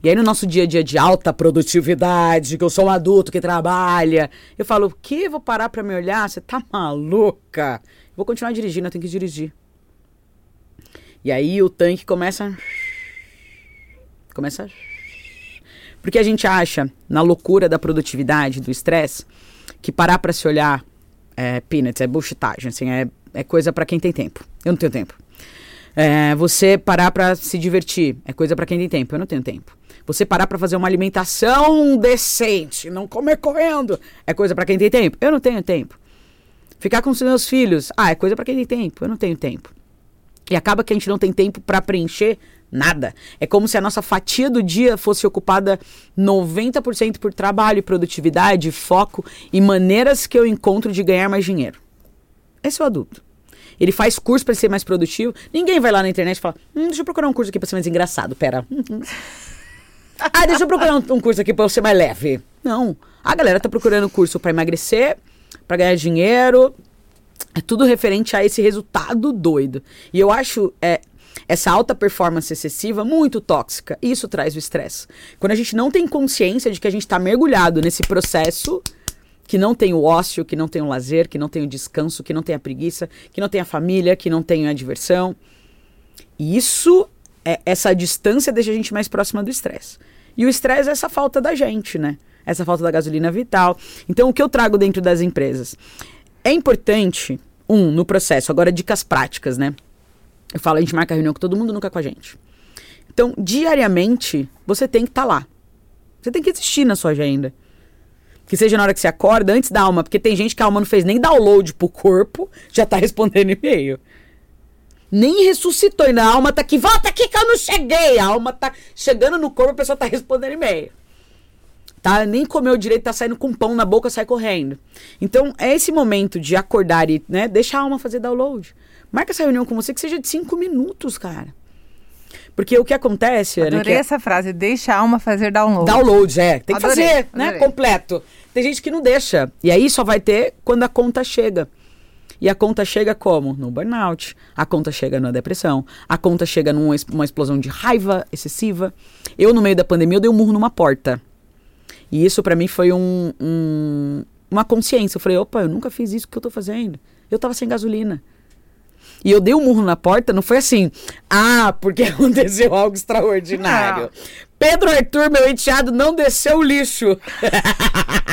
E aí no nosso dia a dia de alta produtividade, que eu sou um adulto que trabalha, eu falo, o quê? Vou parar pra me olhar? Você tá maluca? Vou continuar dirigindo, eu tenho que dirigir. E aí o tanque começa... Começa... Porque a gente acha, na loucura da produtividade, do estresse, que parar para se olhar é peanuts, é bullshitagem, assim, é, é coisa para quem tem tempo. Eu não tenho tempo. É, você parar para se divertir é coisa para quem tem tempo. Eu não tenho tempo. Você parar para fazer uma alimentação decente, não comer correndo, é coisa para quem tem tempo. Eu não tenho tempo. Ficar com os meus filhos, ah, é coisa para quem tem tempo. Eu não tenho tempo. E acaba que a gente não tem tempo para preencher nada. É como se a nossa fatia do dia fosse ocupada 90% por trabalho, produtividade, foco e maneiras que eu encontro de ganhar mais dinheiro. Esse é o adulto. Ele faz curso para ser mais produtivo. Ninguém vai lá na internet e fala: hum, deixa eu procurar um curso aqui para ser mais engraçado. Pera. ah, deixa eu procurar um, um curso aqui para ser mais leve. Não. A galera tá procurando curso para emagrecer, para ganhar dinheiro. É tudo referente a esse resultado doido. E eu acho é, essa alta performance excessiva muito tóxica. Isso traz o estresse. Quando a gente não tem consciência de que a gente está mergulhado nesse processo que não tem o ócio, que não tem o lazer, que não tem o descanso, que não tem a preguiça, que não tem a família, que não tem a diversão. E isso, é, essa distância deixa a gente mais próxima do estresse. E o estresse é essa falta da gente, né? Essa falta da gasolina vital. Então, o que eu trago dentro das empresas? É importante, um, no processo, agora dicas práticas, né? Eu falo, a gente marca reunião com todo mundo, nunca com a gente. Então, diariamente, você tem que estar tá lá. Você tem que existir na sua agenda. Que seja na hora que você acorda, antes da alma. Porque tem gente que a alma não fez nem download pro corpo, já tá respondendo e-mail. Nem ressuscitou. E a alma tá aqui, volta aqui que eu não cheguei. A alma tá chegando no corpo, a pessoa tá respondendo e-mail. tá? Nem comeu direito, tá saindo com pão na boca, sai correndo. Então, é esse momento de acordar e, né, deixar a alma fazer download. Marca essa reunião com você que seja de cinco minutos, cara. Porque o que acontece, Ana, Adorei que é- essa frase, deixa a alma fazer download. Download, é. Tem que Adorei, fazer, né? adorei. Completo. Tem gente que não deixa. E aí só vai ter quando a conta chega. E a conta chega como? No burnout. A conta chega na depressão. A conta chega numa explosão de raiva excessiva. Eu, no meio da pandemia, eu dei um murro numa porta. E isso pra mim foi um, um- uma consciência. Eu falei, opa, eu nunca fiz isso que eu tô fazendo. Eu tava sem gasolina. E eu dei um murro na porta, não foi assim, ah, porque aconteceu algo extraordinário. Não. Pedro Arthur, meu enteado, não desceu o lixo.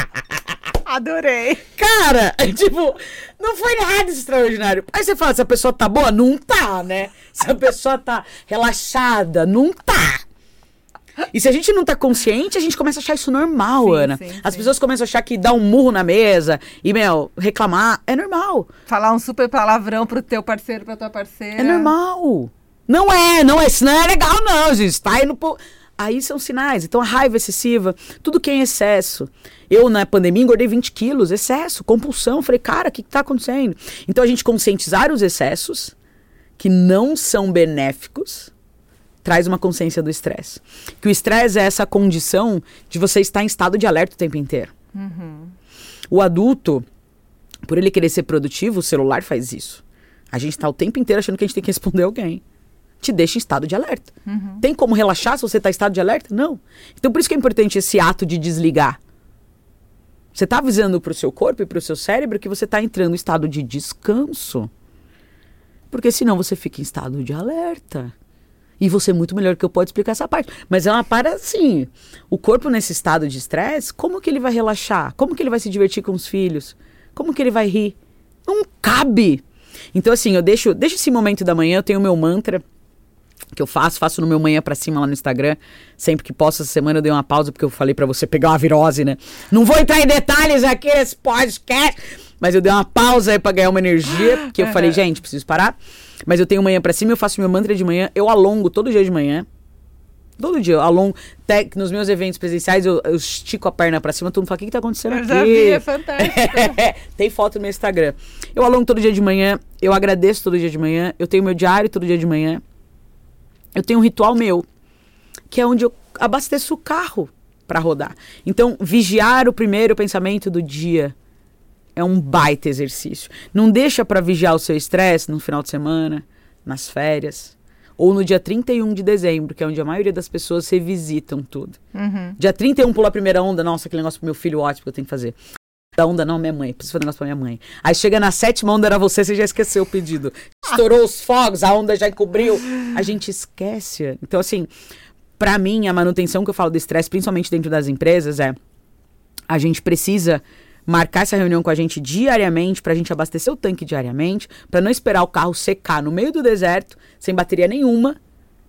Adorei. Cara, tipo, não foi nada extraordinário. Aí você fala, se a pessoa tá boa? Não tá, né? Se a pessoa tá relaxada, não tá. E se a gente não tá consciente, a gente começa a achar isso normal, Sim, Ana. sim, As sim. pessoas começam a achar que dar um murro na mesa e, meu, reclamar é normal. Falar um super palavrão pro teu parceiro, pra tua parceira. É normal. Não é, não é. Isso não é legal, não, gente. Tá indo pro... Aí são sinais. Então, a raiva excessiva, tudo que é em excesso. Eu, na pandemia, engordei 20 quilos, excesso, compulsão. Falei, cara, o que, que tá acontecendo? Então, a gente conscientizar os excessos, que não são benéficos, traz uma consciência do estresse. Que o estresse é essa condição de você estar em estado de alerta o tempo inteiro. O adulto, por ele querer ser produtivo, o celular faz isso. A gente tá o tempo inteiro achando que a gente tem que responder alguém. Te deixa em estado de alerta. Tem como relaxar se você tá em estado de alerta? Não. Então por isso que é importante esse ato de desligar. Você tá avisando pro seu corpo e pro seu cérebro que você tá entrando em estado de descanso. Porque senão você fica em estado de alerta. E você é muito melhor que eu pode explicar essa parte. Mas é uma para assim. O corpo nesse estado de estresse, como que ele vai relaxar? Como que ele vai se divertir com os filhos? Como que ele vai rir? Não cabe. Então assim, eu deixo, deixo esse momento da manhã, eu tenho o meu mantra que eu faço, faço no meu manhã pra cima lá no Instagram. Sempre que posso, essa semana eu dei uma pausa porque eu falei pra você pegar uma virose, né? Não vou entrar em detalhes aqui nesse podcast, mas eu dei uma pausa aí pra ganhar uma energia, porque eu falei, gente, preciso parar. Mas eu tenho manhã pra cima, eu faço meu mantra de manhã, eu alongo todo dia de manhã. Todo dia, eu alongo. Que nos meus eventos presenciais, eu, eu estico a perna pra cima, todo mundo fala, o que, que tá acontecendo Eu aqui? já vi, é fantástico. Tem foto no meu Instagram. Eu alongo todo dia de manhã, eu agradeço todo dia de manhã, eu tenho meu diário todo dia de manhã. Eu tenho um ritual meu, que é onde eu abasteço o carro para rodar. Então, vigiar o primeiro pensamento do dia é um baita exercício. Não deixa para vigiar o seu estresse no final de semana, nas férias, ou no dia 31 de dezembro, que é onde a maioria das pessoas revisitam tudo. Uhum. Dia 31 pula a primeira onda, nossa, aquele negócio pro meu filho ótimo que eu tenho que fazer. Da onda não, minha mãe, preciso fazer um negócio pra minha mãe. Aí chega na sétima onda, era você, você já esqueceu o pedido. Estourou os fogos, a onda já encobriu. A gente esquece. Então, assim, pra mim, a manutenção que eu falo do estresse, principalmente dentro das empresas, é a gente precisa marcar essa reunião com a gente diariamente pra gente abastecer o tanque diariamente, pra não esperar o carro secar no meio do deserto, sem bateria nenhuma,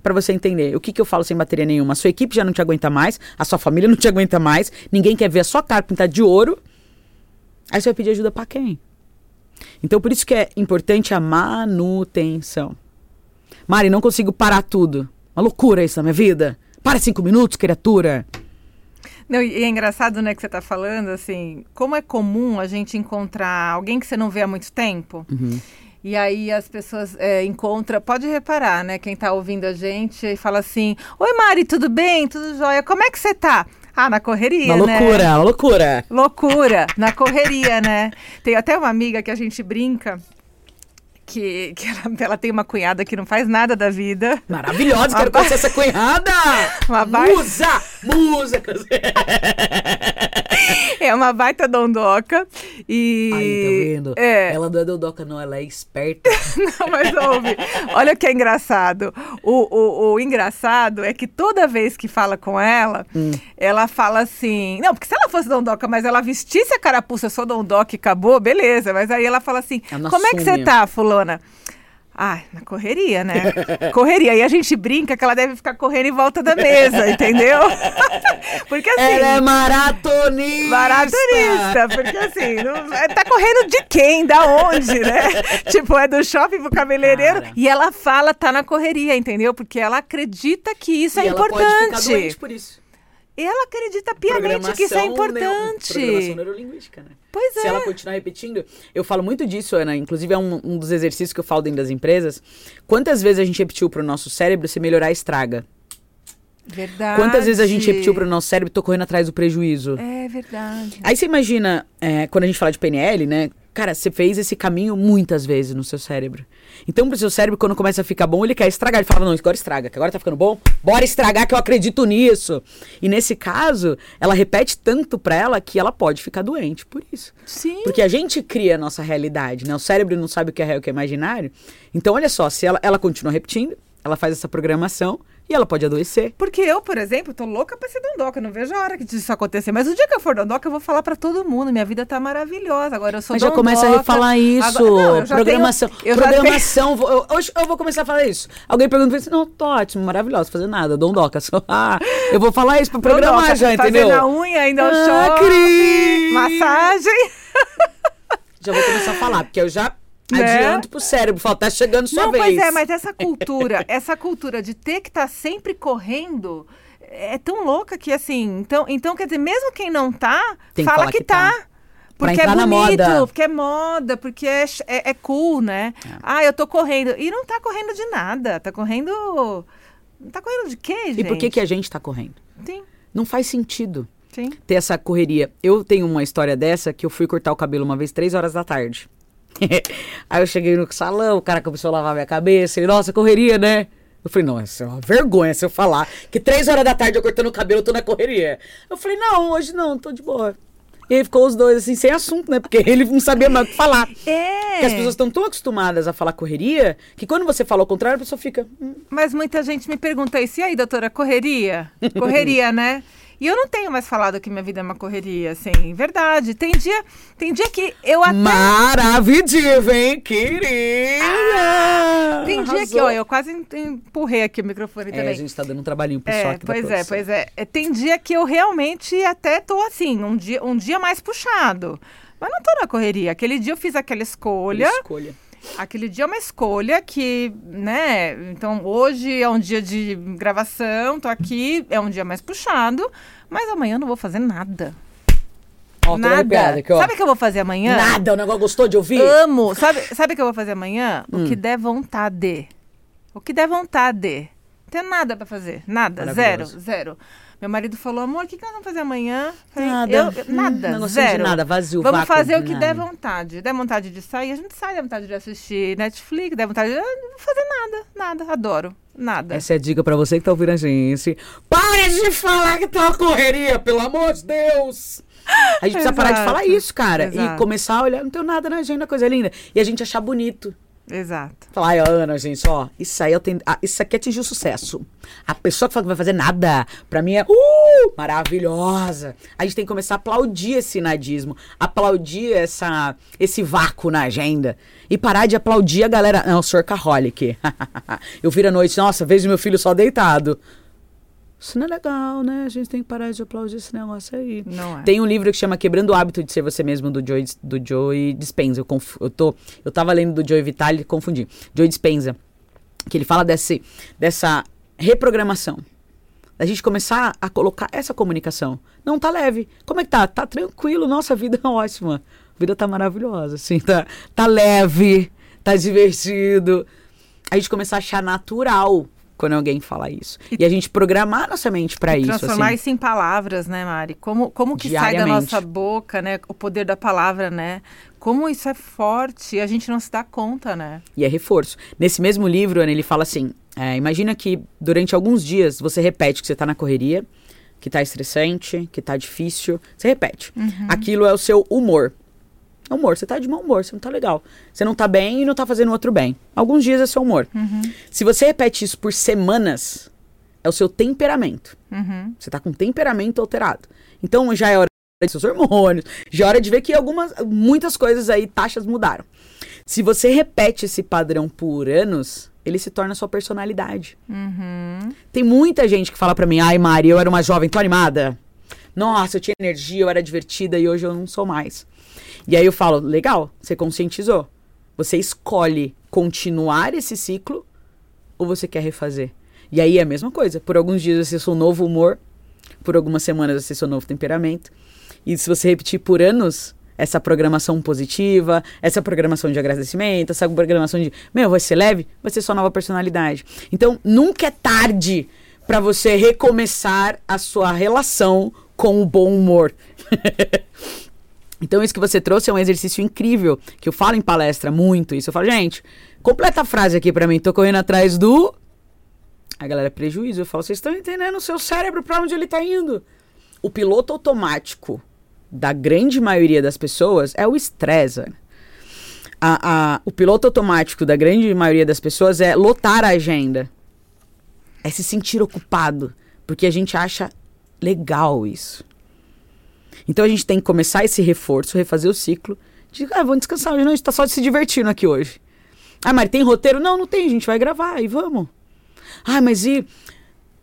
Pra você entender. O que, que eu falo sem bateria nenhuma? A sua equipe já não te aguenta mais, a sua família não te aguenta mais, ninguém quer ver a sua cara pintada de ouro. Aí você vai pedir ajuda pra quem? Então por isso que é importante a manutenção. Mari, não consigo parar tudo. Uma loucura isso na minha vida. Para cinco minutos, criatura. Não, e é engraçado, né, que você tá falando, assim, como é comum a gente encontrar alguém que você não vê há muito tempo. E aí as pessoas é, encontram, pode reparar, né, quem tá ouvindo a gente e fala assim, Oi Mari, tudo bem? Tudo jóia? Como é que você tá? Ah, na correria, Uma né? loucura, uma loucura. Loucura, na correria, né? Tem até uma amiga que a gente brinca que, que ela, ela tem uma cunhada que não faz nada da vida. Maravilhosa, quero conhecer essa cunhada. Uma bar- Musa, musa. É uma baita dondoca. E. Aí, tá vendo? É. Ela não é dodoca, não, ela é esperta. Não, mas ouve. Olha o que é engraçado. O, o, o engraçado é que toda vez que fala com ela, Hum. ela fala assim. Não, porque se ela fosse dondoca, mas ela vestisse a carapuça, sou dondoca e acabou, beleza. Mas aí ela fala assim: Ela Como é que você assume. tá, Fulana? Ai, na correria, né? correria. E a gente brinca que ela deve ficar correndo em volta da mesa, entendeu? porque assim. Ela é maratonista. Maratonista, porque assim, não, é, tá correndo de quem? Da onde, né? tipo, é do shopping pro cabeleireiro. Cara. E ela fala, tá na correria, entendeu? Porque ela acredita que isso E é ela pode ficar importante. doente por isso. Ela acredita piamente que isso é importante. Programação neurolinguística, né? Pois é. Se ela continuar repetindo, eu falo muito disso, Ana. Inclusive, é um, um dos exercícios que eu falo dentro das empresas. Quantas vezes a gente repetiu pro nosso cérebro se melhorar estraga? Verdade. Quantas vezes a gente repetiu pro nosso cérebro tô correndo atrás do prejuízo? É verdade. Aí você imagina, é, quando a gente fala de PNL, né? Cara, você fez esse caminho muitas vezes no seu cérebro. Então, pro seu cérebro, quando começa a ficar bom, ele quer estragar. Ele fala, não, agora estraga, que agora tá ficando bom. Bora estragar, que eu acredito nisso. E nesse caso, ela repete tanto pra ela que ela pode ficar doente por isso. Sim. Porque a gente cria a nossa realidade, né? O cérebro não sabe o que é real e o que é imaginário. Então, olha só, se ela, ela continua repetindo, ela faz essa programação e ela pode adoecer. Porque eu, por exemplo, tô louca pra ser dondoca. Eu não vejo a hora que isso acontecer. Mas o dia que eu for dondoca, eu vou falar pra todo mundo. Minha vida tá maravilhosa. Agora eu sou Mas já dondoca. começa a refalar isso. Agora- não, já programação. tenho- já programação. vou- eu- hoje eu vou começar a falar isso. Alguém pergunta assim: não, tô ótimo, maravilhoso, fazer nada, dondoca. Só, ah, eu vou falar isso pra programar Dondoca, já, entendeu? Fazendo a unha, ainda Ah, shopping, Cris! massagem. Já vou começar a falar, porque eu já Né? adianto pro cérebro. Fala, tá chegando sua Não, vez. pois é, mas essa cultura, essa cultura de ter que estar sempre correndo é tão louca que assim, então, então quer dizer, mesmo quem não tá, Tem fala que, que tá. tá. Porque é bonito, moda. porque é moda, porque é, é, é cool, né? Ah, eu tô correndo. E não tá correndo de nada. Tá correndo. Tá correndo de quê, gente? E por que, que a gente tá correndo? Sim, Não faz sentido sim. ter essa correria. Eu tenho uma história dessa que eu fui cortar o cabelo uma vez, três horas da tarde. Aí eu cheguei no salão, o cara começou a lavar minha cabeça. Ele, nossa, correria, né? Eu falei, não, isso é uma vergonha se eu falar que três horas da tarde eu cortando o cabelo, eu tô na correria. Eu falei, não, hoje não, tô de boa. E aí ficou os dois assim, sem assunto, né? Porque ele não sabia mais o que falar. É. Porque as pessoas estão tão acostumadas a falar correria que quando você fala o contrário, a pessoa fica. "Hum, Mas muita gente me pergunta isso. E aí, doutora, correria? Correria, né? E eu não tenho mais falado que minha vida é uma correria, assim, verdade. Tem dia, tem dia que eu até. Maravilhoso, hein, querida? Tem dia que, ó, eu quase em- empurrei aqui o microfone É, também. a gente tá dando um trabalhinho pessoal É, aqui da pois é, pois é. É, Tem dia que eu realmente até tô assim, um dia, um dia mais puxado. Mas não tô na correria. Aquele dia eu fiz aquela escolha. Escolha. Aquele dia é uma escolha que, né? Então, hoje é um dia de gravação, tô aqui, é um dia mais puxado, mas amanhã eu não vou fazer nada. Ó, tô nada. aqui, ó. Sabe o que eu vou fazer amanhã? Nada, o negócio gostou de ouvir? Amo. Sabe, sabe o que eu vou fazer amanhã? Hum. O que der vontade. O que der vontade. Não tem nada pra fazer. Nada. Zero. Zero. Meu marido falou, amor, o que, que nós vamos fazer amanhã? Falei, Nada. eu- Hum, nada. não gostei de zero. nada, vazio, Vamos vácuo, fazer o que nada. der vontade. Der vontade de sair, a gente sai. Der vontade de assistir Netflix, der vontade de... Não vou fazer nada. Nada. Adoro. Nada. Essa é a dica pra você que tá ouvindo a gente. Para de falar que tá uma correria, pelo amor de Deus! A gente precisa parar de falar isso, cara. Exato. E começar a olhar, não tenho nada na agenda, coisa linda. E a gente achar bonito. Exato. Falar, Ana, gente, ó, isso aí eu ah, isso aqui atingiu sucesso. A pessoa que fala que vai fazer nada, pra mim é, uh, maravilhosa. A gente tem que começar a aplaudir esse nadismo, aplaudir essa, esse vácuo na agenda e parar de aplaudir a galera, não, sorcaholic. eu viro à noite, nossa, vejo meu filho só deitado. Isso não é legal, né? A gente tem que parar de aplaudir esse negócio aí. Não é. Tem um livro que chama Quebrando o Hábito de Ser Você Mesmo, do Joey, do Joey Dispenza. Eu, conf- eu, tô, eu tava lendo do Joey Vitale e confundi. Joey Dispenza. Que ele fala desse, dessa reprogramação. Da gente começar a colocar essa comunicação. Não, tá leve. Como é que tá? Tá tranquilo, nossa, a vida é ótima. A vida tá maravilhosa, assim, tá, tá leve, tá divertido. A gente começar a achar natural quando alguém fala isso. E, a gente programar nossa mente pra isso, Transformar assim. isso em palavras, né, Mari? Como, como que sai da nossa boca, né? O poder da palavra, né? Como isso é forte e a gente não se dá conta, né? E é reforço. Nesse mesmo livro, Ana, ele fala assim: é, imagina que durante alguns dias você repete que você tá na correria, que tá estressante, que tá difícil. Você repete. Aquilo é o seu humor. É humor, você tá de mau humor, você não tá legal. Você não tá bem e não tá fazendo outro bem. Alguns dias é seu humor. Se você repete isso por semanas, é o seu temperamento. Uhum. Você tá com temperamento alterado. Então já é hora de seus hormônios, já é hora de ver que algumas, muitas coisas aí, taxas mudaram. Se você repete esse padrão por anos, ele se torna sua personalidade. Uhum. Tem muita gente que fala pra mim, ai Mari, eu era uma jovem, tô animada. Nossa, eu tinha energia, eu era divertida e hoje eu não sou mais. E aí eu falo, legal, você conscientizou. Você escolhe continuar esse ciclo ou você quer refazer? E aí é a mesma coisa. Por alguns dias é um novo humor, por algumas semanas ser seu novo temperamento. E se você repetir por anos, essa programação positiva, essa programação de agradecimento, essa programação de, meu, vai ser leve, vai ser sua nova personalidade. Então, nunca é tarde para você recomeçar a sua relação com o bom humor. então, isso que você trouxe é um exercício incrível, que eu falo em palestra muito isso. Eu falo, gente, completa a frase aqui para mim, tô correndo atrás do a galera, prejuízo. Eu falo, vocês estão entendendo o seu cérebro para onde ele tá indo? O piloto automático da grande maioria das pessoas é o estresse. A, a, o piloto automático da grande maioria das pessoas é lotar a agenda. É se sentir ocupado. Porque a gente acha legal isso. Então a gente tem que começar esse reforço, refazer o ciclo. De, ah, vamos descansar hoje, não, a gente tá só se divertindo aqui hoje. Ah, mas tem roteiro? Não, não tem, a gente vai gravar e vamos. Ah, mas e.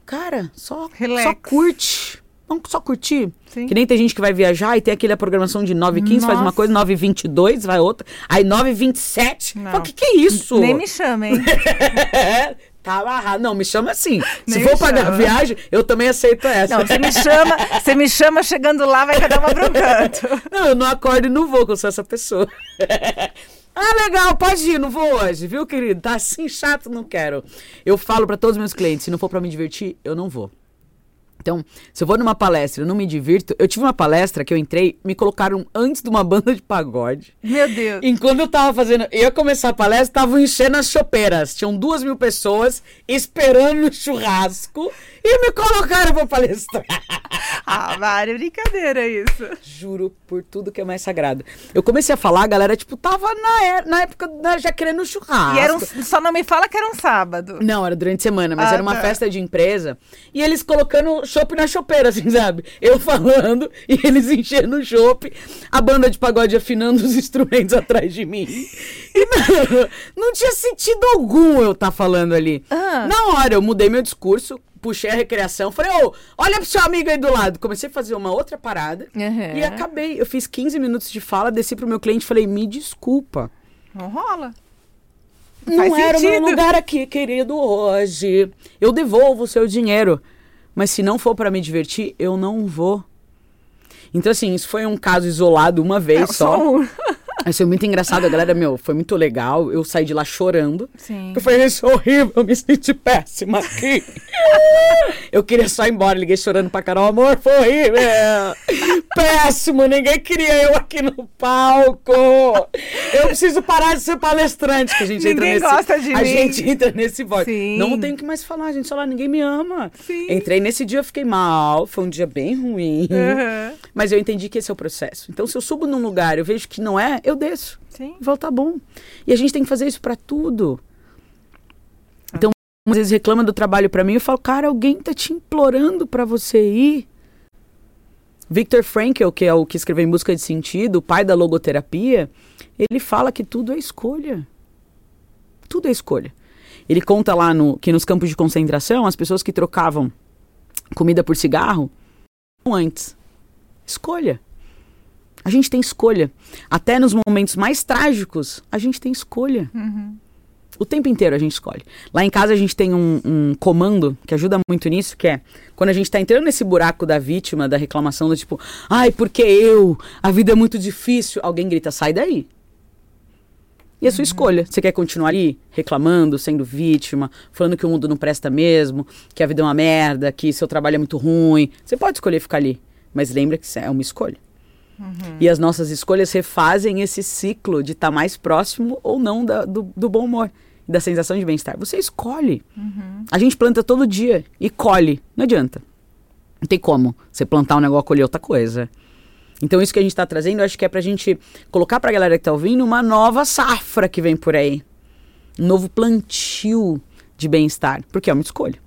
Cara, só, só curte. Vamos só curtir. Sim. Que nem tem gente que vai viajar e tem aquela programação de 9 h 15 faz uma coisa, 9 h 22 vai outra. Aí 9 h 27 O que, que é isso? Nem me chama, hein? Tá amarrado. Não, me chama assim. Se for pagar viagem, eu também aceito essa. Não, você me chama, você me chama chegando lá, vai cada uma pro canto. Não, eu não acordo e não vou, que eu sou essa pessoa. Ah, legal, pode ir, não vou hoje, viu, querido? Tá assim chato, não quero. Eu falo para todos os meus clientes, se não for para me divertir, eu não vou. Então, se eu vou numa palestra e não me divirto, eu tive uma palestra que eu entrei, me colocaram antes de uma banda de pagode. Meu Deus. Enquanto eu tava fazendo, eu ia começar a palestra, estavam enchendo as chopeiras. Tinham duas mil pessoas esperando o churrasco e me colocaram pra palestrar. ah, Mário, brincadeira isso. Juro por tudo que é mais sagrado. Eu comecei a falar, a galera, tipo, tava na, é, na época da, já querendo churrasco. E era um, só não me fala que era um sábado. Não, era durante a semana, mas ah, era uma tá. festa de empresa. E eles colocando chopp na chopeira, assim, sabe? Eu falando e eles enchendo o chopp, a banda de pagode afinando os instrumentos atrás de mim. E não, não tinha sentido algum eu estar tá falando ali. Ah. Na hora, eu mudei meu discurso, puxei a recreação, falei, ô, olha pro seu amigo aí do lado. Comecei a fazer uma outra parada uhum. e acabei. Eu fiz 15 minutos de fala, desci pro meu cliente e falei, me desculpa. Não rola. Não Faz era o meu lugar aqui, querido, hoje. Eu devolvo o seu dinheiro. Mas se não for para me divertir, eu não vou. Então, assim, isso foi um caso isolado uma vez é, só. só um. Isso foi muito engraçado, a galera, meu, foi muito legal. Eu saí de lá chorando. Sim. Eu falei, isso é horrível, eu me senti péssima aqui. eu queria só ir embora, liguei chorando pra Carol, amor, foi horrível. Péssimo, ninguém queria eu aqui no palco. Eu preciso parar de ser palestrante, que a gente ninguém entra nesse... gosta de a mim. gente entra nesse voto. Não tenho que mais falar, gente, só lá, ninguém me ama. Sim. Entrei nesse dia, eu fiquei mal, foi um dia bem ruim. Uhum. Mas eu entendi que esse é o processo. Então, se eu subo num lugar, eu vejo que não é, eu desço. Sim. Volta bom. E a gente tem que fazer isso para tudo. Então, às vezes reclama do trabalho para mim, eu falo, cara, alguém tá te implorando para você ir. Victor Frankl, que é o que escreveu Em Busca de Sentido, o pai da logoterapia, ele fala que tudo é escolha. Tudo é escolha. Ele conta lá no, que nos campos de concentração, as pessoas que trocavam comida por cigarro, antes. Escolha. A gente tem escolha. Até nos momentos mais trágicos, a gente tem escolha. Uhum. O tempo inteiro a gente escolhe. Lá em casa a gente tem um, um comando que ajuda muito nisso, que é quando a gente está entrando nesse buraco da vítima, da reclamação, do tipo, ai, porque eu? A vida é muito difícil. Alguém grita, sai daí. E a sua uhum. escolha. Você quer continuar ali reclamando, sendo vítima, falando que o mundo não presta mesmo, que a vida é uma merda, que seu trabalho é muito ruim. Você pode escolher ficar ali. Mas lembra que é uma escolha. Uhum. E as nossas escolhas refazem esse ciclo de estar tá mais próximo ou não da, do, do, bom humor, da sensação de bem-estar. Você escolhe. Uhum. A gente planta todo dia e colhe. Não adianta. Não tem como você plantar um negócio e colher outra coisa. Então, isso que a gente está trazendo, eu acho que é para a gente colocar para a galera que está ouvindo uma nova safra que vem por aí. Um novo plantio de bem-estar. Porque é uma escolha.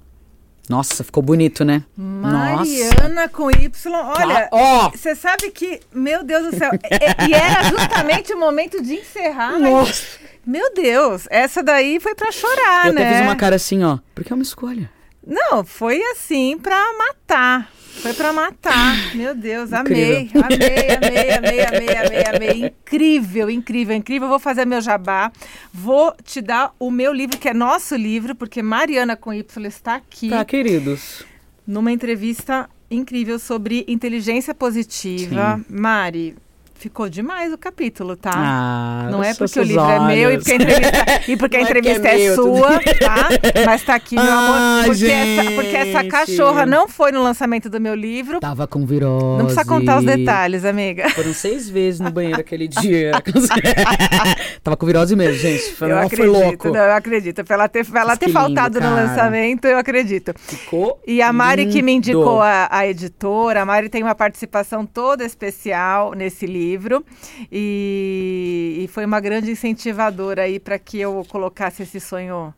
Nossa, ficou bonito, né? Mariana Nossa. com Y. Olha, você oh. sabe que, meu Deus do céu, e, e, era justamente o momento de encerrar. Nossa. Meu Deus, essa daí foi para chorar, Eu né? Eu fiz uma cara assim, ó, porque é uma escolha. Não, foi assim para matar. Foi para matar. Meu Deus, amei, amei, amei, amei, amei, amei, amei. Incrível, incrível, incrível. Vou fazer meu jabá. Vou te dar o meu livro, que é nosso livro, porque Mariana com Y está aqui. Tá, queridos. Numa entrevista incrível sobre inteligência positiva. Sim. Mari, ficou demais o capítulo, tá? Ah, Não é porque o livro é meu e olhos. porque a entrevista, e porque a é é entrevista é, meu, tudo sua, tá? Mas tá aqui, meu Ah, amor. Porque essa, porque essa cachorra não foi no lançamento do meu livro. Tava com virose. Não precisa contar os detalhes, amiga. Foram seis vezes no banheiro aquele dia. Tava com virose mesmo, gente. Foi, Eu acredito, foi louco. não, eu acredito. Pra ela ter, pra ela ter lindo, faltado no lançamento, eu acredito. Ficou E a Mari que me lindo. indicou a, a editora, a Mari tem uma participação toda especial nesse livro e, e foi uma grande incentivadora aí para que eu colocasse esse sonho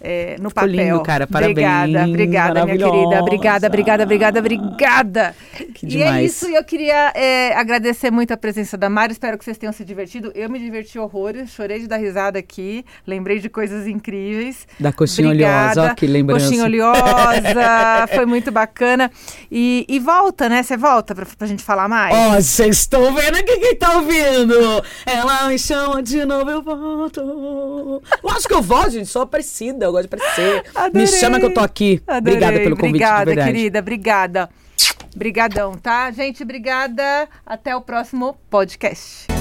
é, no Ficou papel. lindo, cara. Parabéns. Obrigada, obrigada, minha querida. Obrigada, obrigada, obrigada, obrigada. Que E é demais. isso, e eu queria é, agradecer muito a presença da Mari. Espero que vocês tenham se divertido. Eu me diverti horrores, chorei de dar risada aqui, lembrei de coisas incríveis. Da coxinha Obrigada. oleosa, ó, que lembrança. Coxinha oleosa, foi muito bacana. E, e volta, né? Você volta pra, pra gente falar mais? Ó, vocês estão vendo aqui quem tá ouvindo? Ela me chama de novo, eu volto. Acho que eu volto, gente, sou parecida, eu gosto de aparecer. Adorei. Me chama que eu tô aqui. Adorei. Obrigada pelo convite, Obrigada, querida. Obrigada. Brigadão, tá? Gente, obrigada. Até o próximo podcast.